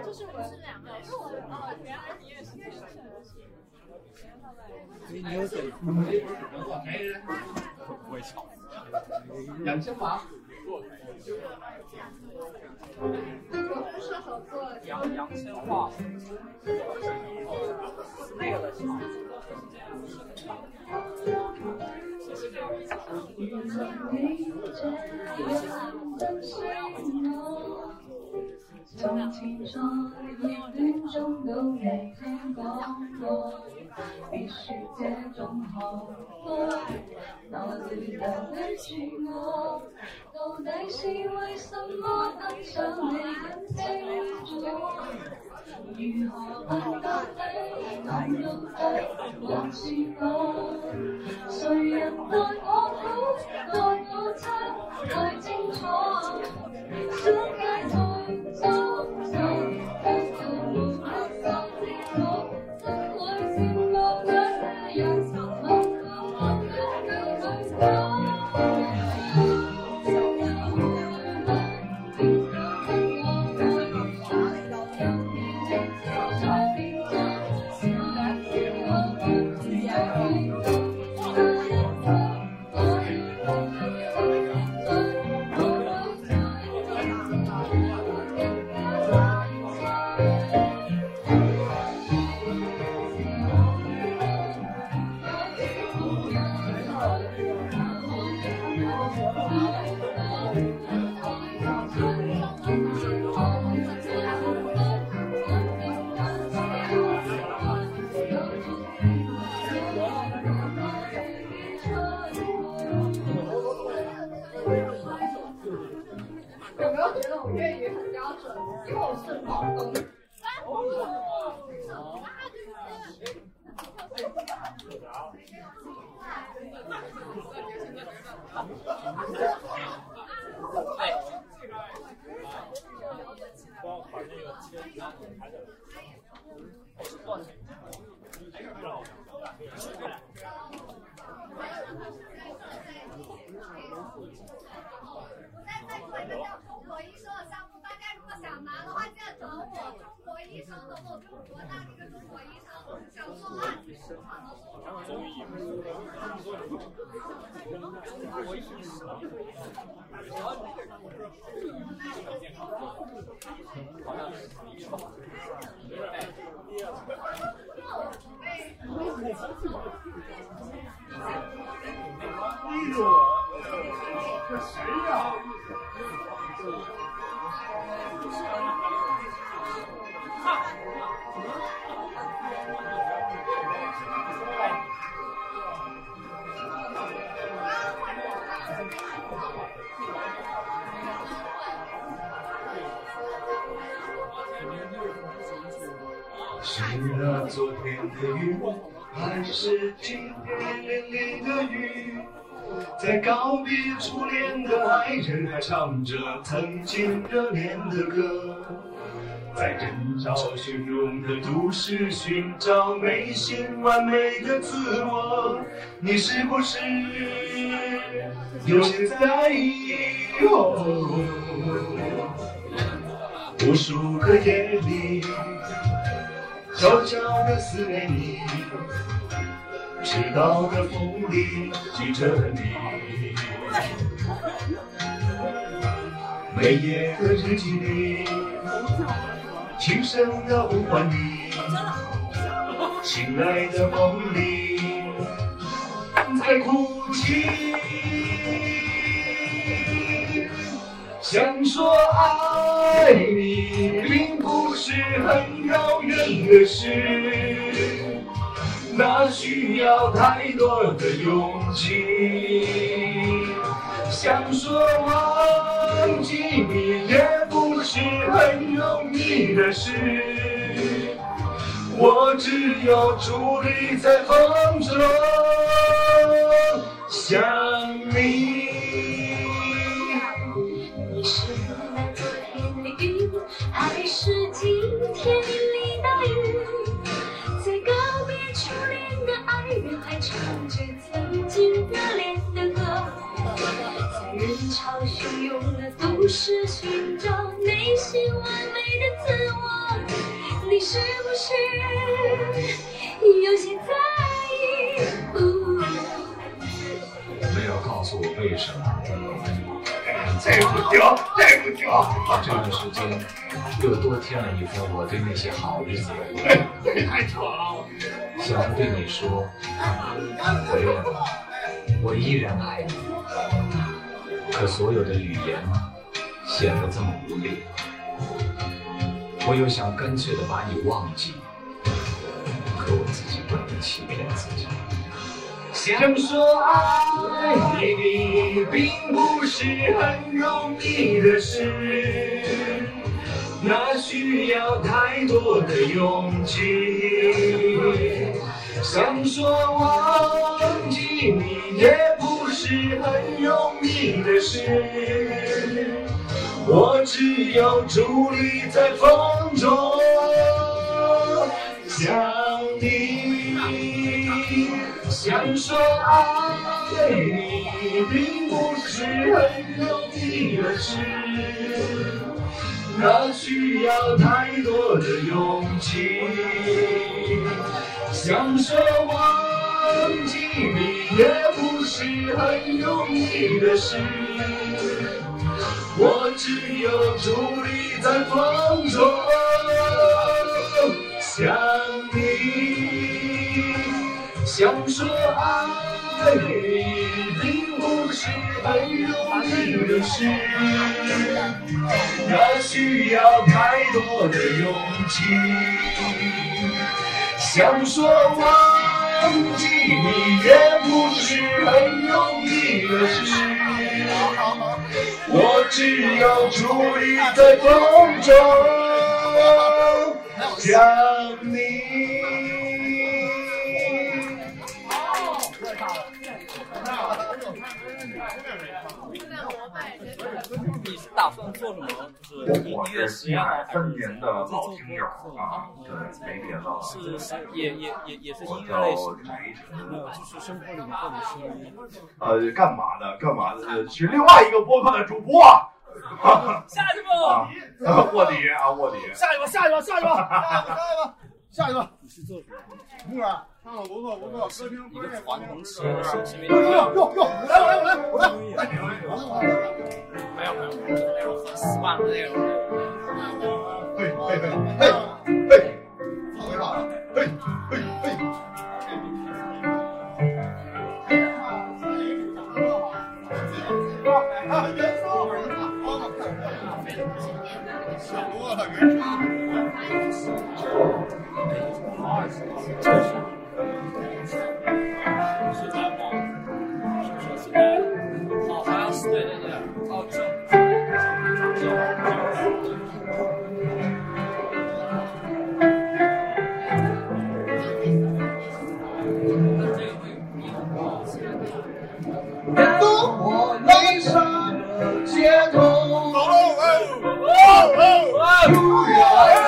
就是我是两个，因为我哦，原来你也是这个。你有嘴？不会吵。杨千华。射手座。杨杨千嬅。那个的唱。从青春烟雨中都未曾讲过，必须这种后悔，脑子里的那寂寞，到底是为什么登上你很清楚？如何不得你难道不还是我？谁人待我好，待我差，太精彩，世界太多。我一直以来都昨天的雨，还是今天淋漓的雨？在告别初恋的爱人，还唱着曾经热恋的歌。在人潮汹涌的都市寻找内心完美的自我，你是不是有些在意？无数个夜里，悄悄地思念你，迟到的风里记着你。每夜的日记里，轻声的呼唤你，醒来的梦里在哭泣。想说爱你，并不是很遥远的事，那需要太多的勇气。想说忘记你，也不是很容易的事。我只有伫立在风中想你。有些在意？没有告诉我为什么。再不交，再不交！这段时间又多添了一份我对那些好日子的回忆。太巧了！想对你说，回来，我依然爱你。可所有的语言显得这么无力，我又想干脆的把你忘记，我自己不能欺骗自己。想说爱你，并不是很容易的事，那需要太多的勇气。想说忘记你，也不是很容易的事，我只有伫立在风中想你。想说爱你，并不是很容易的事，那需要太多的勇气。想说忘记你，也不是很容易的事，我只有伫立在风中想你。想说爱你，并不是很容易的事，那需要太多的勇气。想说忘忘记你，也不是很容易的事，我只有伫立在风中想你。你是打算做什么？就是音乐实验？还是三年的老听友啊，对，没别的了。是是也也也也是音乐类叫型的，就是生活里面或者是呃，干嘛的？干嘛呢？是另外一个播客的主播。下去吧，卧底啊，卧底。下一个，下一个，下一个，下一个，下一个。你是做什么？木耳，唱的不错不错，歌厅一个传统企哟业是是哟哟哟，来我来我来我来，没有没有没有那种很死板的那种。嘿嘿嘿嘿嘿，回好了，嘿嘿嘿。好二十号是这是好好好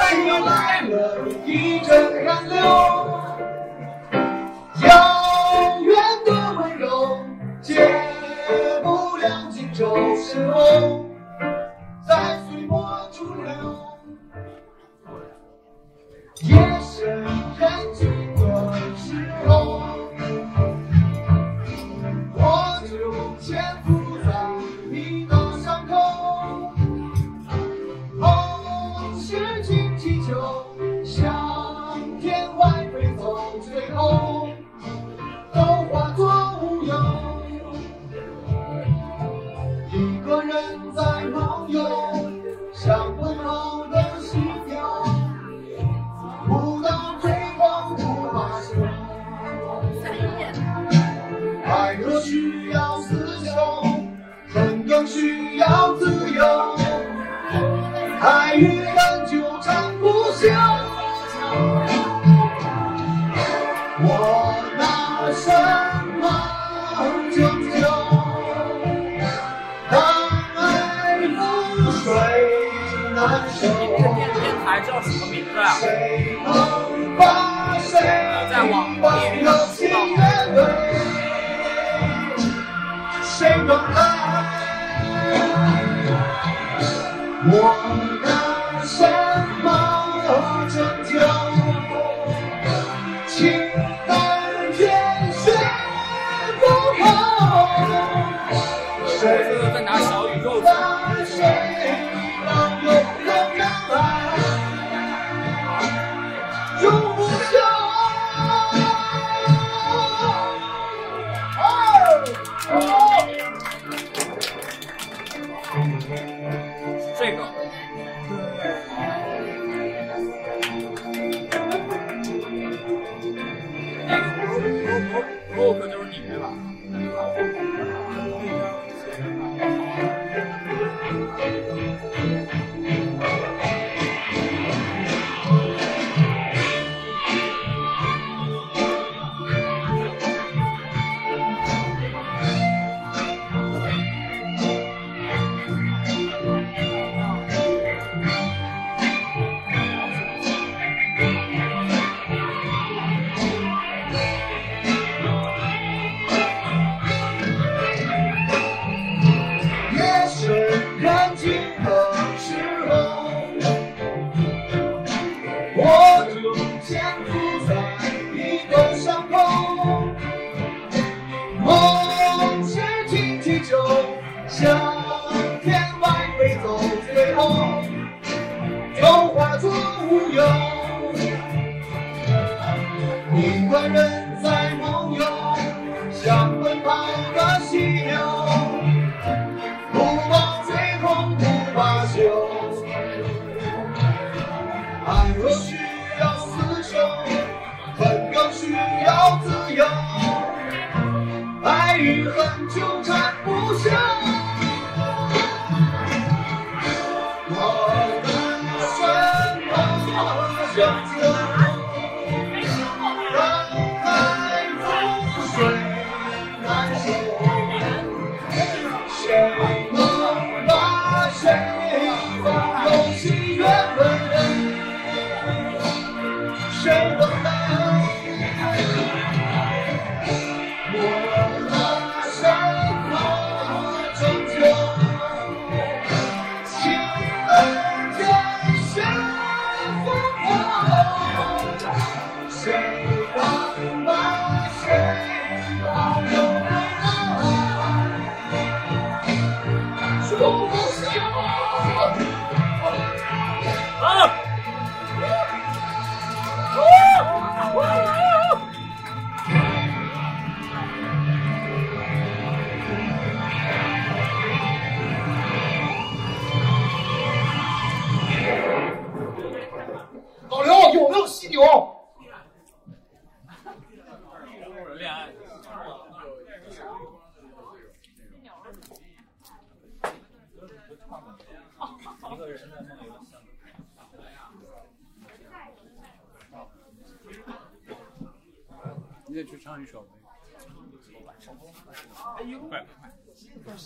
快快，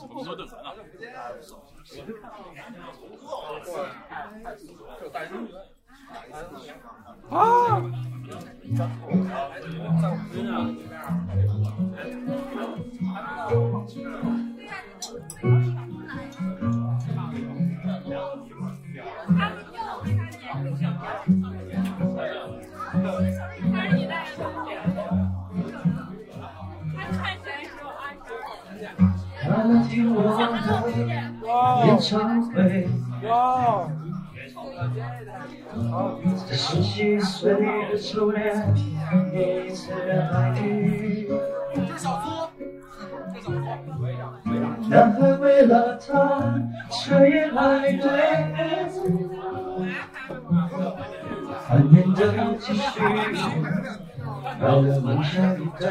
我们说等完他们听我的演唱会！在十七岁的初恋，第一次的爱你。男孩为了她彻夜排队，怀念的继续，到了漫长的队。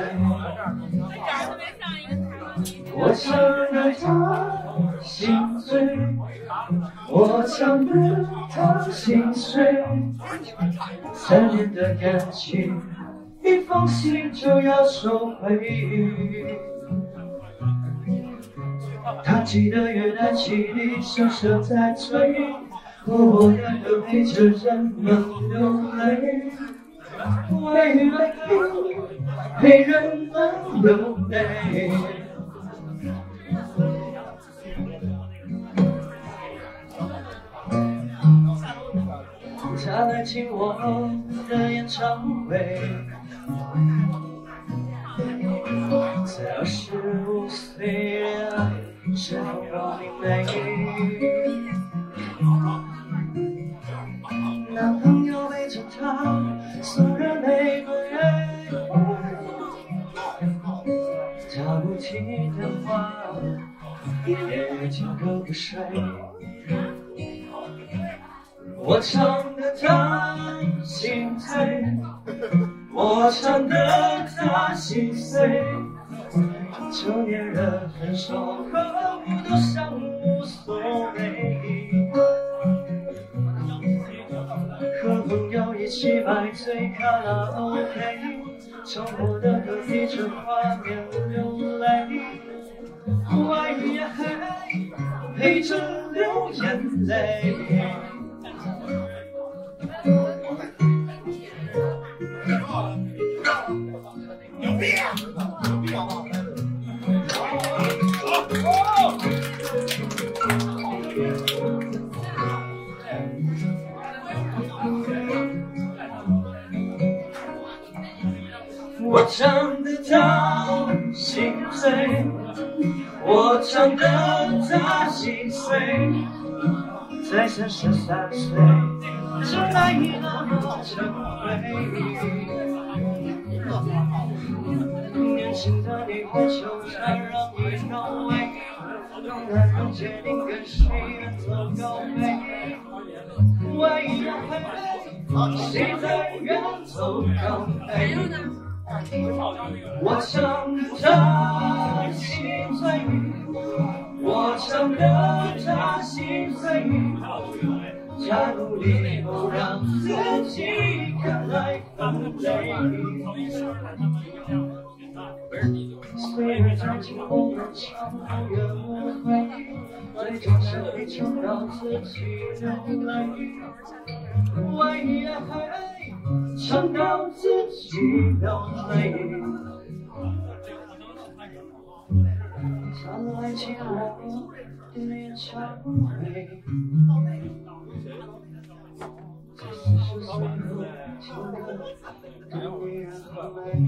我唱得他心醉，我唱得他心碎，三年的感情，一封信就要收回。他记得原来记忆深深在追，我然都陪着人们流泪，为了你陪人们流泪。他来听我的演唱会，在二十五岁恋爱是否光明媚？男朋友背着她送人玫瑰，他不听电话，也听歌不睡。我唱得他心醉，我唱得他心碎。成年人分手后都像无所谓，起买醉卡拉 OK，唱我的歌陪着画面流泪，喂呀嘿，陪着流眼泪。我唱得他心醉，我唱得他心碎，在三十三岁，这爱已那么珍贵。年轻的你会纠缠，让你高危，勇敢人决定跟谁远走高飞。喂呀嘿，谁在远走高飞？我唱得他。心醉，我唱得他。心碎。假如你不让自己看来很累。虽然曾经我们唱不远无回，最终是会唱到自己流泪。喂呀嘿，唱到自己流泪。唱来听我的演唱会，在四十岁后听歌，对你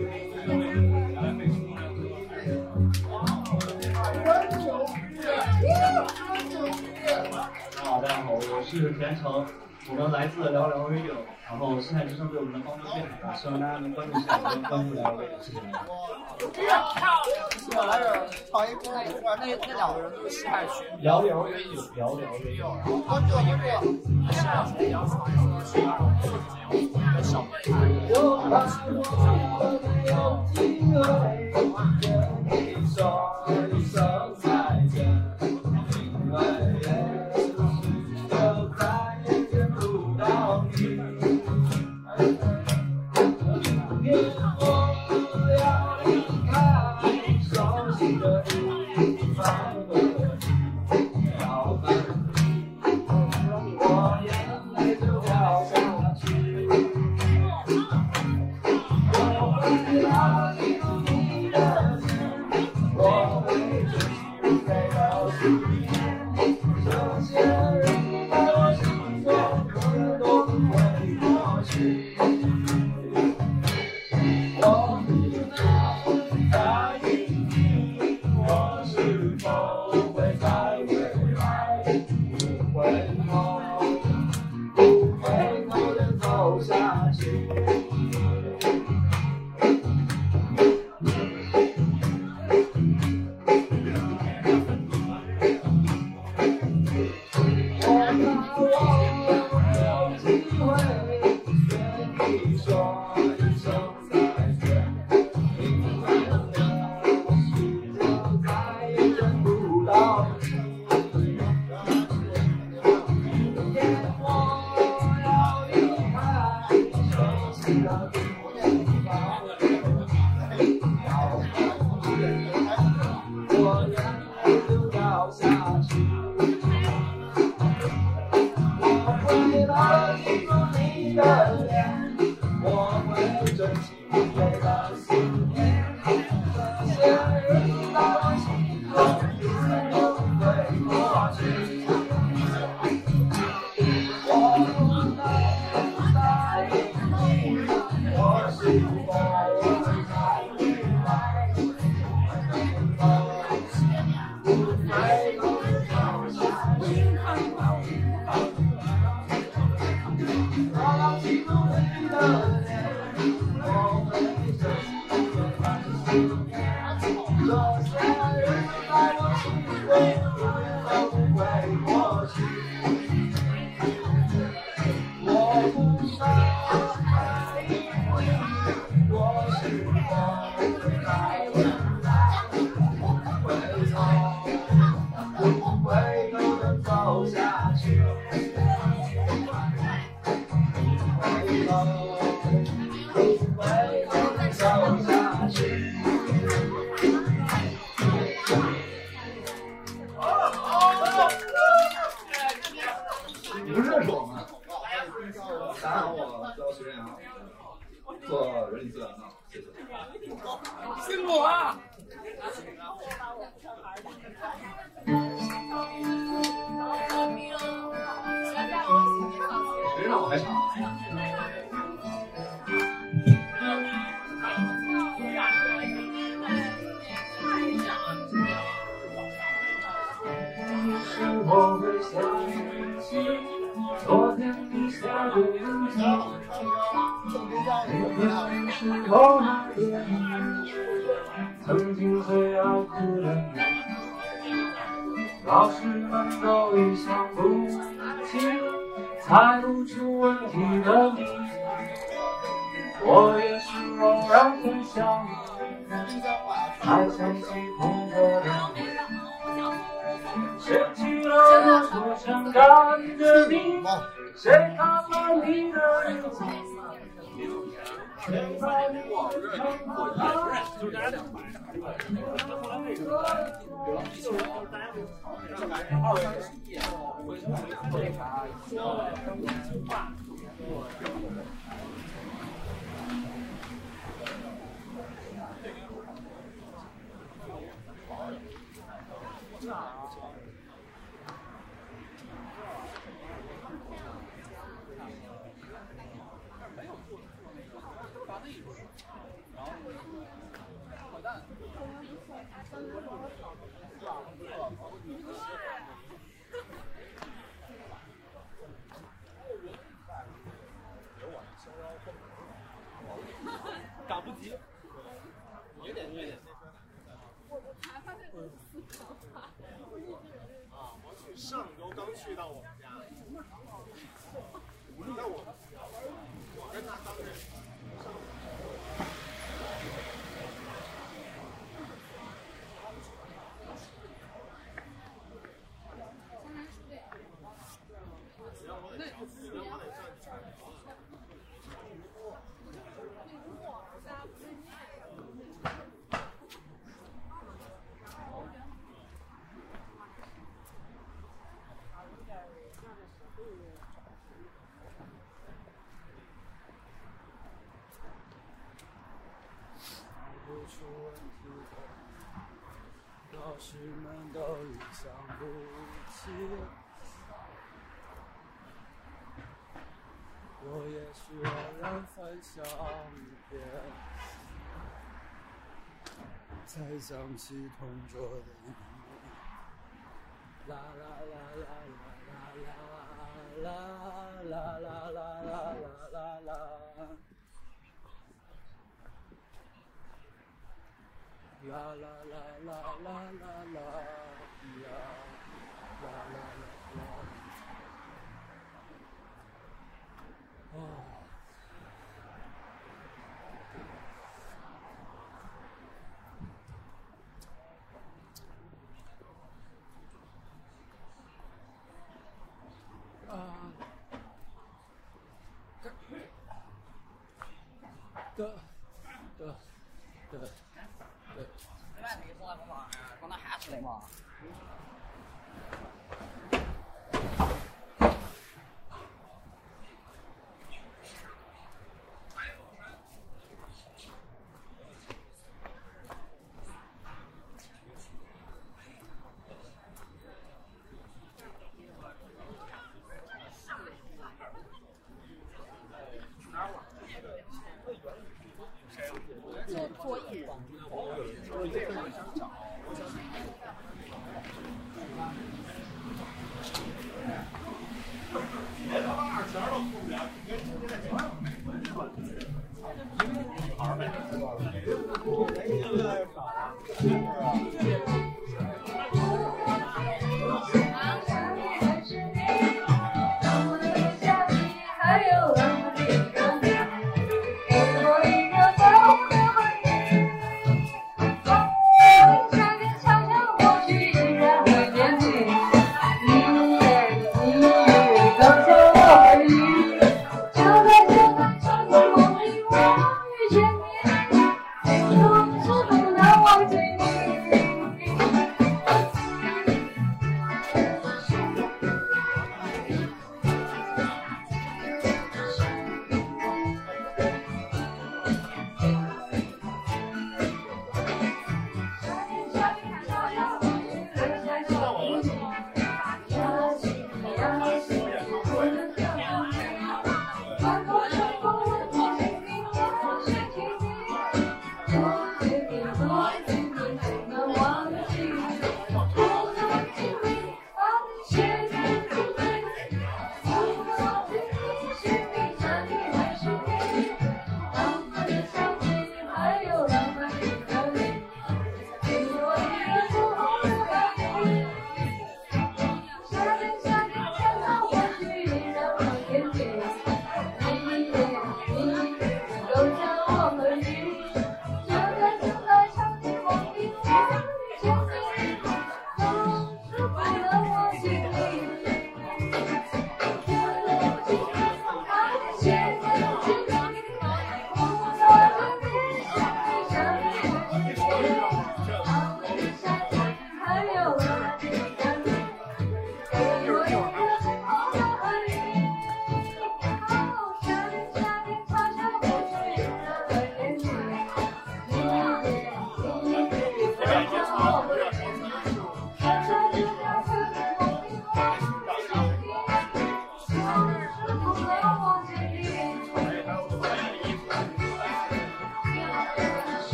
大家好，我是田成，我们来自聊聊 radio，然后现在之声对我们的帮助非常大，希望大家能关注一下，关注聊聊 radio，谢谢大家。我来这儿唱一歌，那那两个人都是西海区。聊聊 radio，聊聊 radio。关注一个，下次杨嫂说去哪儿？小我眼泪就掉下赶不才想起同桌的你。啦啦啦啦啦啦啦啦啦啦啦啦啦啦。啦啦啦啦啦啦啦啦啦啦啦。哦。啊。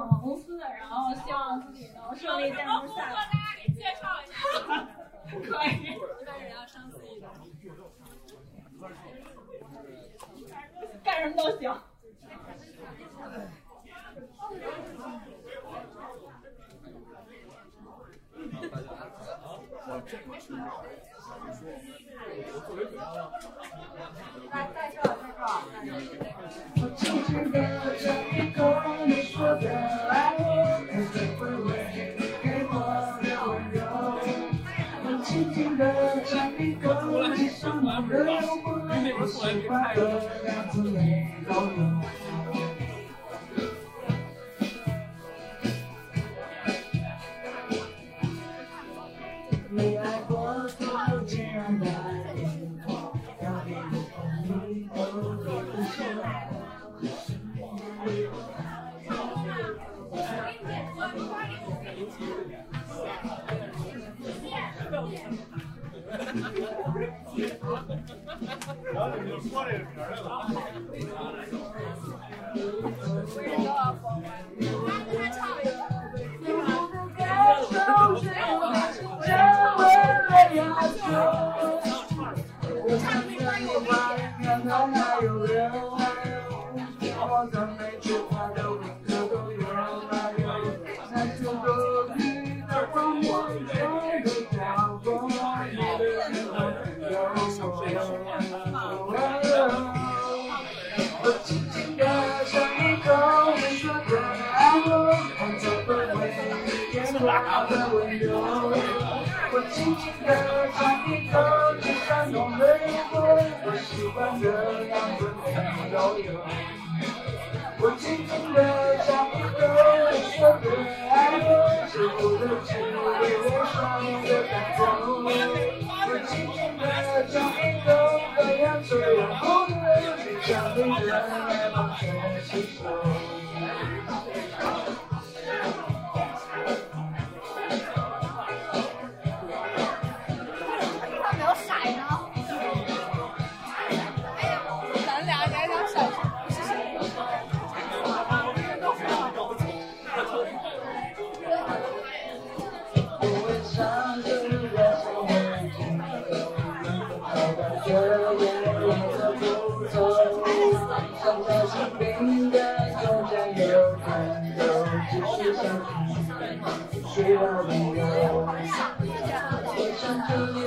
广告公司的，然后希望自己能顺利进入下。大家给介绍一下。可以。但是要上 C 的。干什么都行。来，再说，再说。我轻轻地尝一口你说的爱我，还在回味你给我的温柔。我轻轻地尝一口你手拿的诱惑，我喜欢的样子你都有。然后你就你给我的温柔。我轻轻地尝一口你闪动的诱惑，我喜欢的样子你都有。我轻轻地我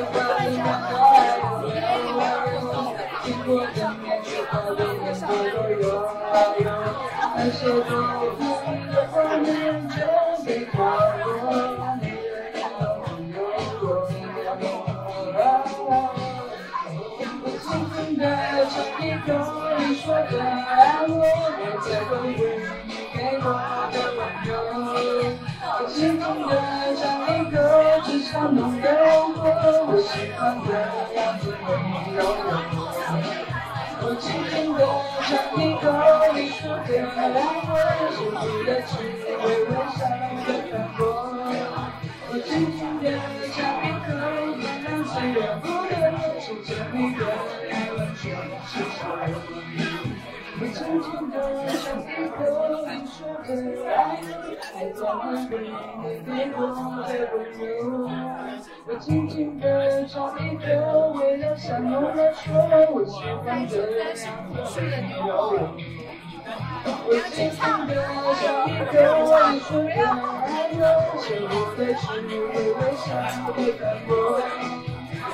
还在回味你给我的温柔。我轻轻地尝一口，为了相拥而说，我喜欢这样的温柔。我轻轻地尝一口你说的爱我，是我的滋味微笑的感动。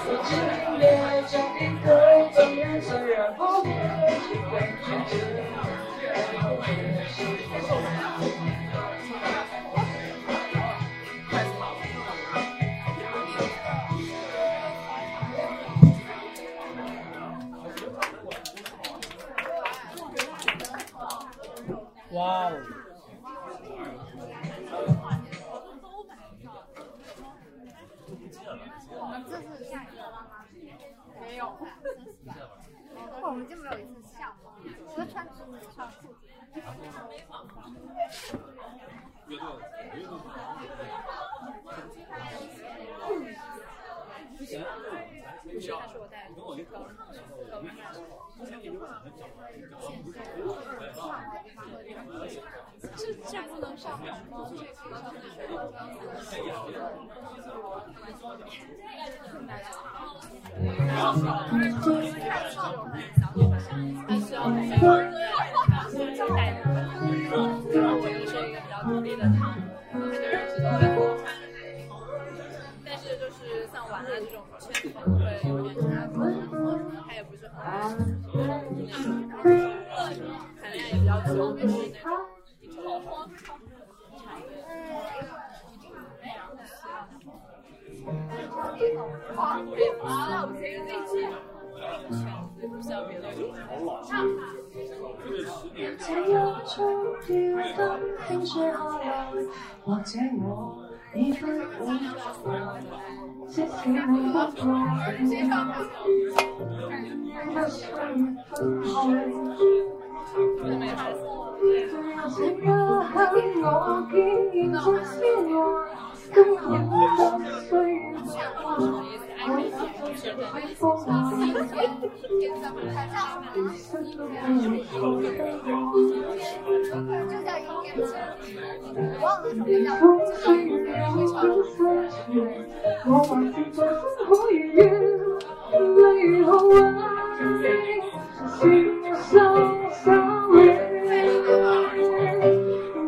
我轻轻地尝一口，怎样虽然不能是感觉哇哦！我们这次下一个了吗？没有。我们就没有一次下吗？我都穿裙子穿裤子。不行，不行，这这不能上吗？嗯，然后就是上，然后就是我，然后我就是一个比较努力的唱，很多人知道我。啊这种圈层会有点差距，他也不是很爱那种，谈恋爱也比较久就是那种一直老黄啊，我这个内心。不像别的这一出要等天水下來，或者我已不會即使你不過，不需要分開。這一刻我竟然中消化，根本不需我明明今日未見你一面，卻喐到改變。我有誤會，我在全心的誠意，我和你感到的中意。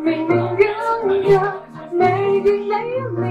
明明今日未見你一面，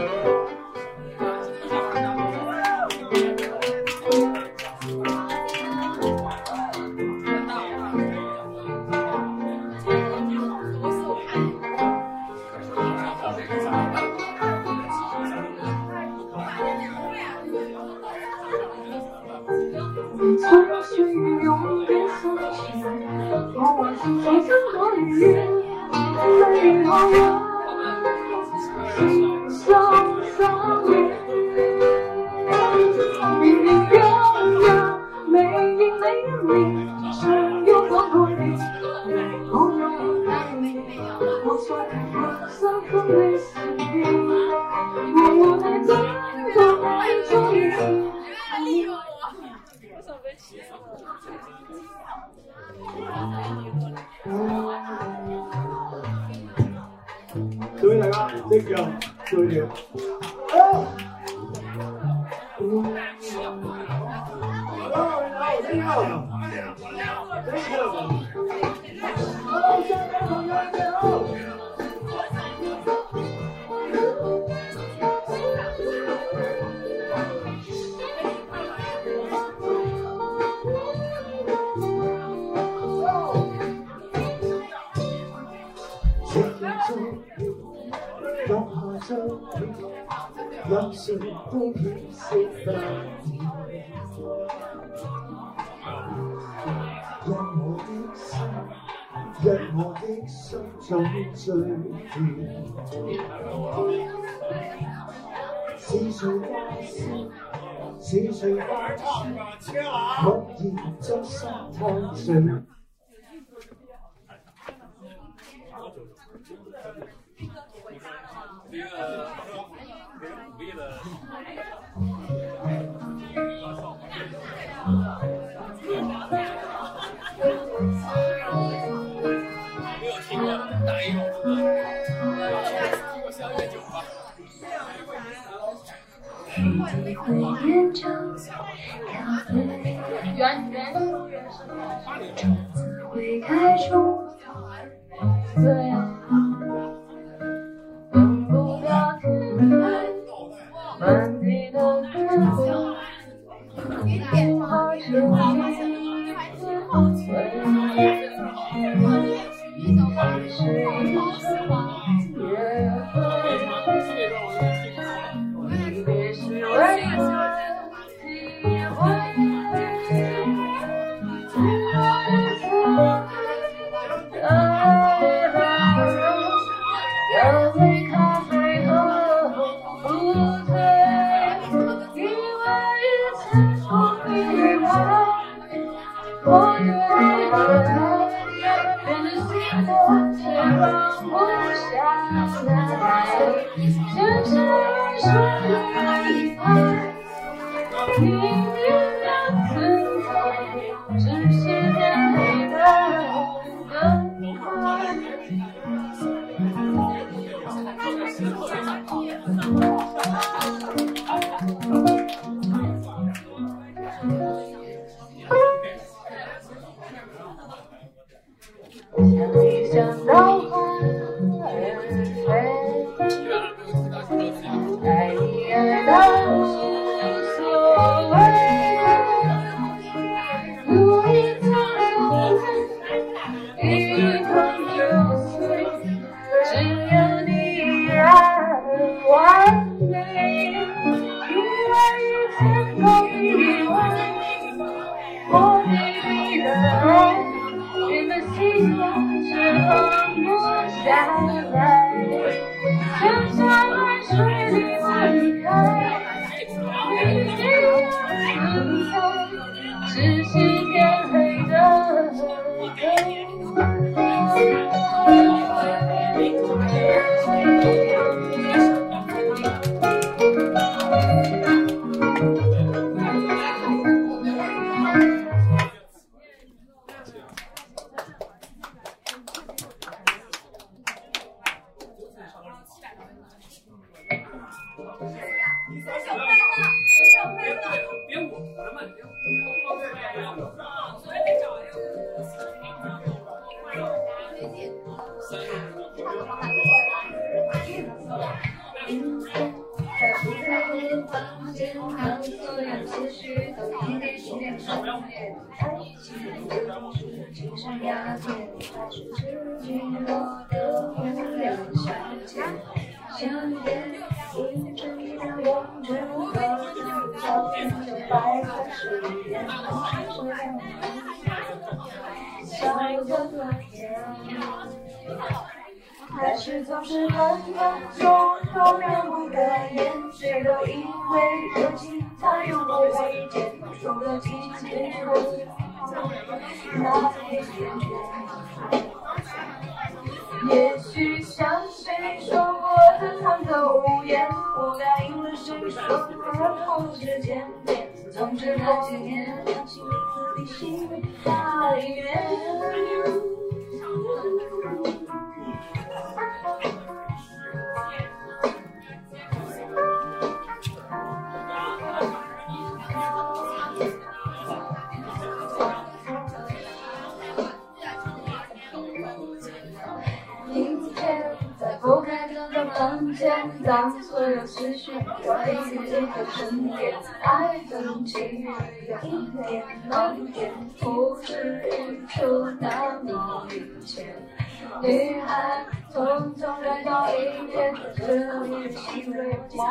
到十年，不願曾變，捉出你的滋味，來未知得到你我相片。從歲月勇敢生存，我還是在深海愉悅，你好你一面，卻擁抱過你，我有愛你，我在人生分的時間，我和你真的愛中意。大家，這個對了。Love so, don't. 因我的心總最甜。是誰發現？是誰發現？默然將心探醉。会变成咖啡，圆圆的圆是种子会开出最好，忘不了天黑，满地的雪花，不好你的后退，是一场约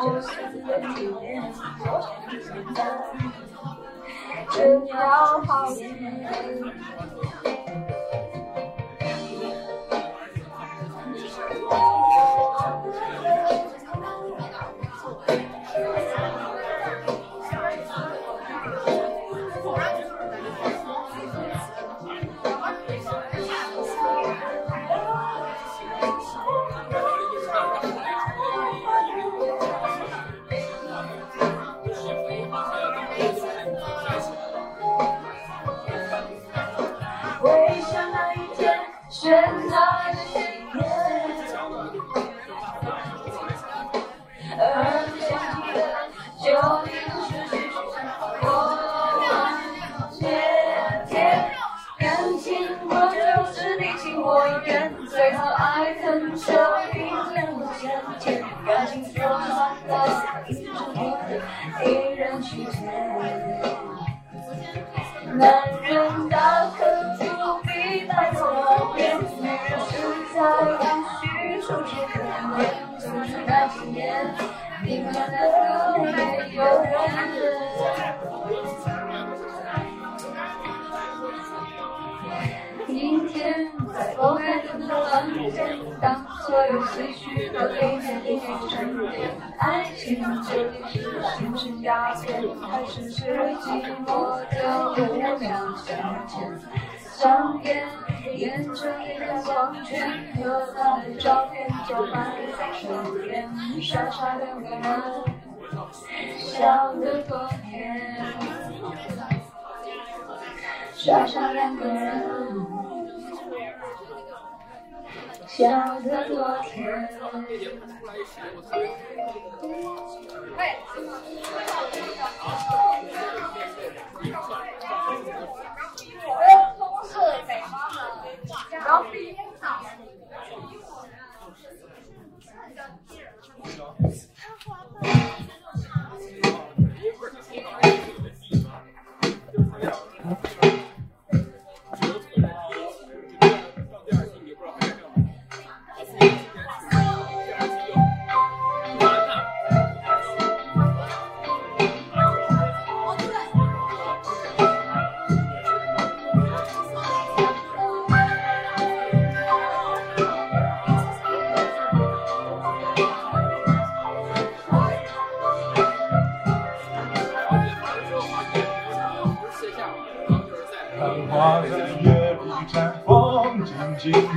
里冒险的体验，现在真要好一是是寂寞的无聊消遣？香烟，沿着你的光圈，有他的照片就摆在身边，傻傻两个人，笑得多甜，傻傻两个人，笑得多甜。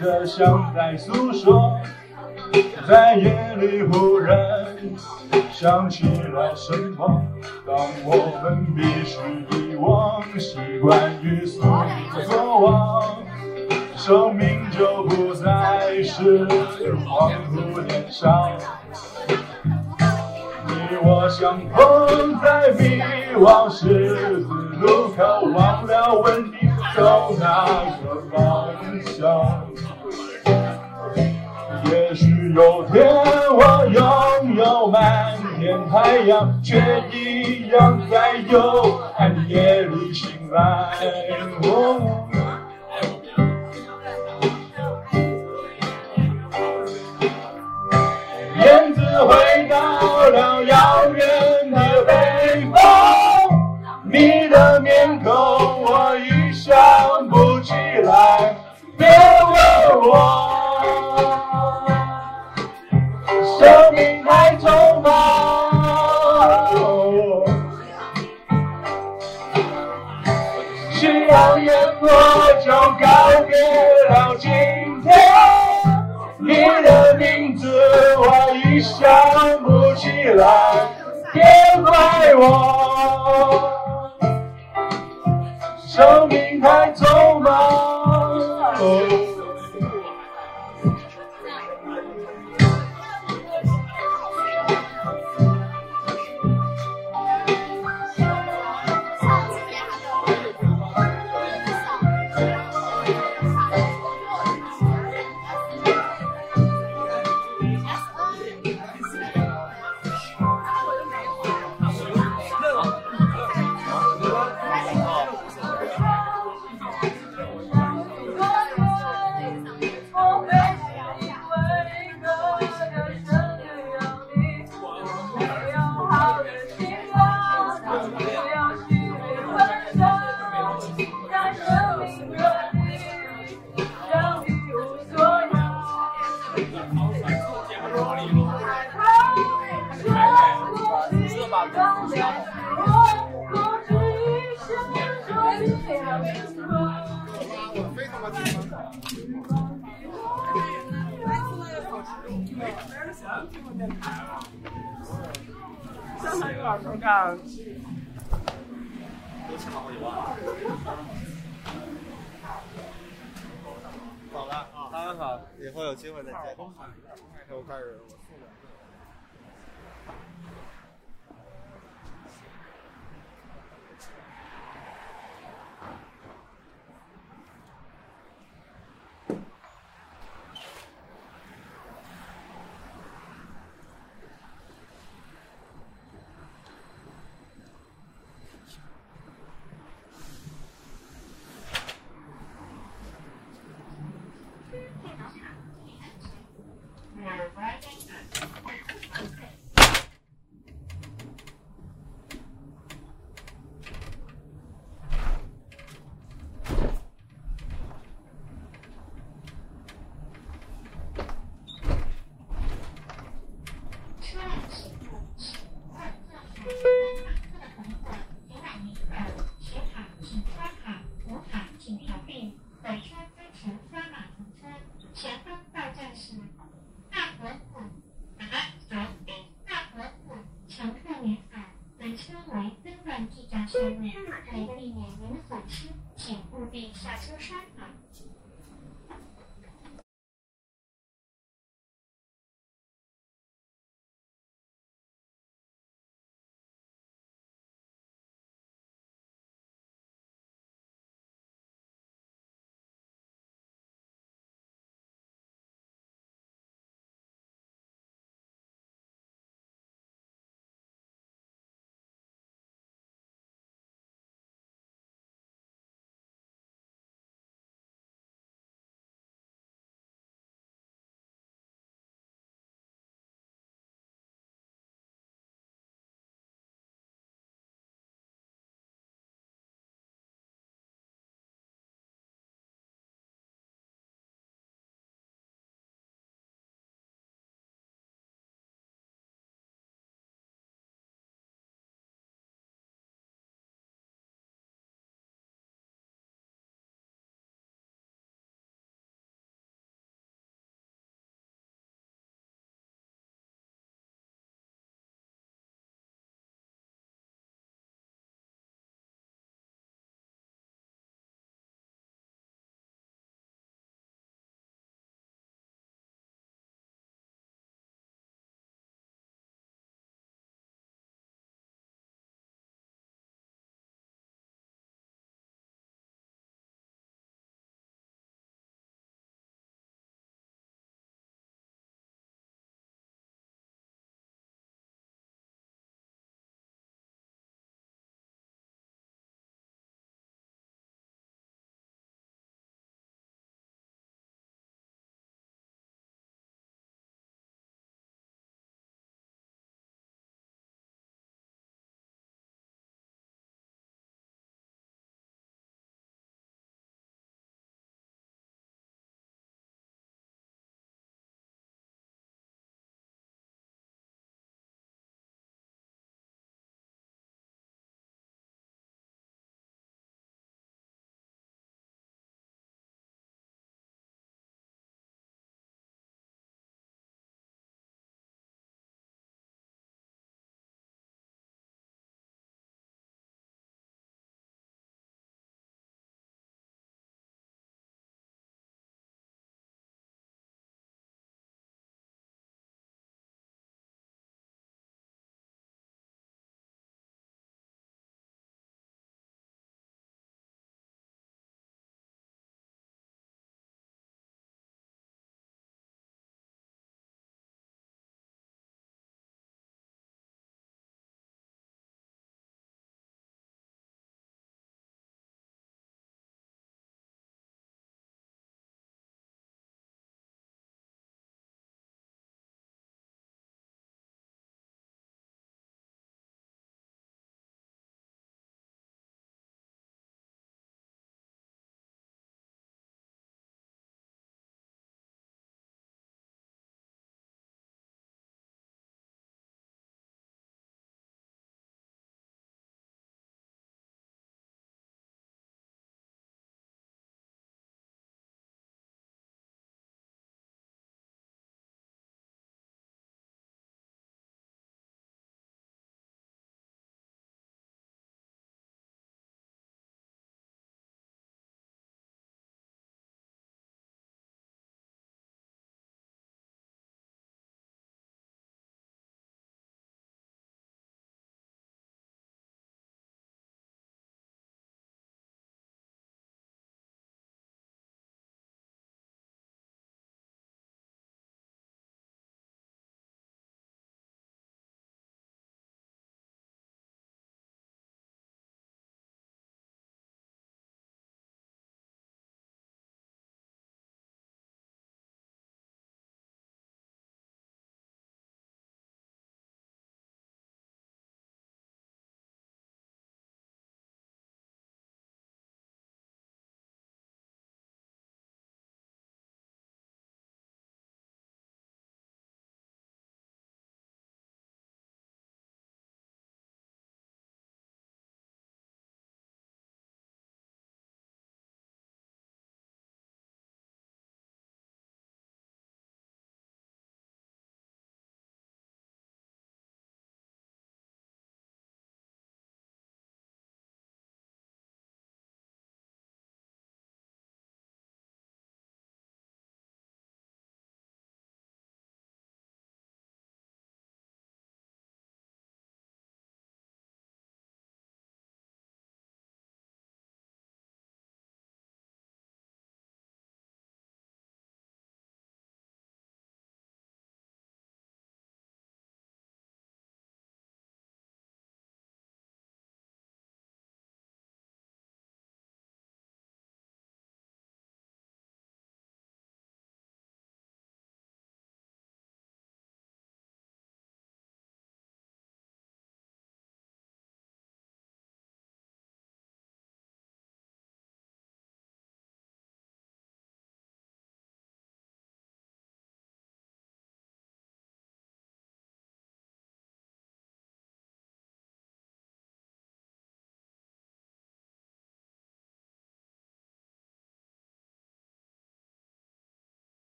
的像在诉说。在夜里忽然想起了什么，当我们彼时遗忘，习惯于所有过往，生命就不再是黄土脸上。你我相逢在迷惘十字路口，忘了问你走哪个方向。也许有天我拥有满天太阳，却一样在幽暗的夜里醒来。哦燕子回到了遥远的北方，你的面孔我已想不起来，别问我，我就告别了今天。你的名字我已想不起来，别怪我，生命太匆忙。我开始。车马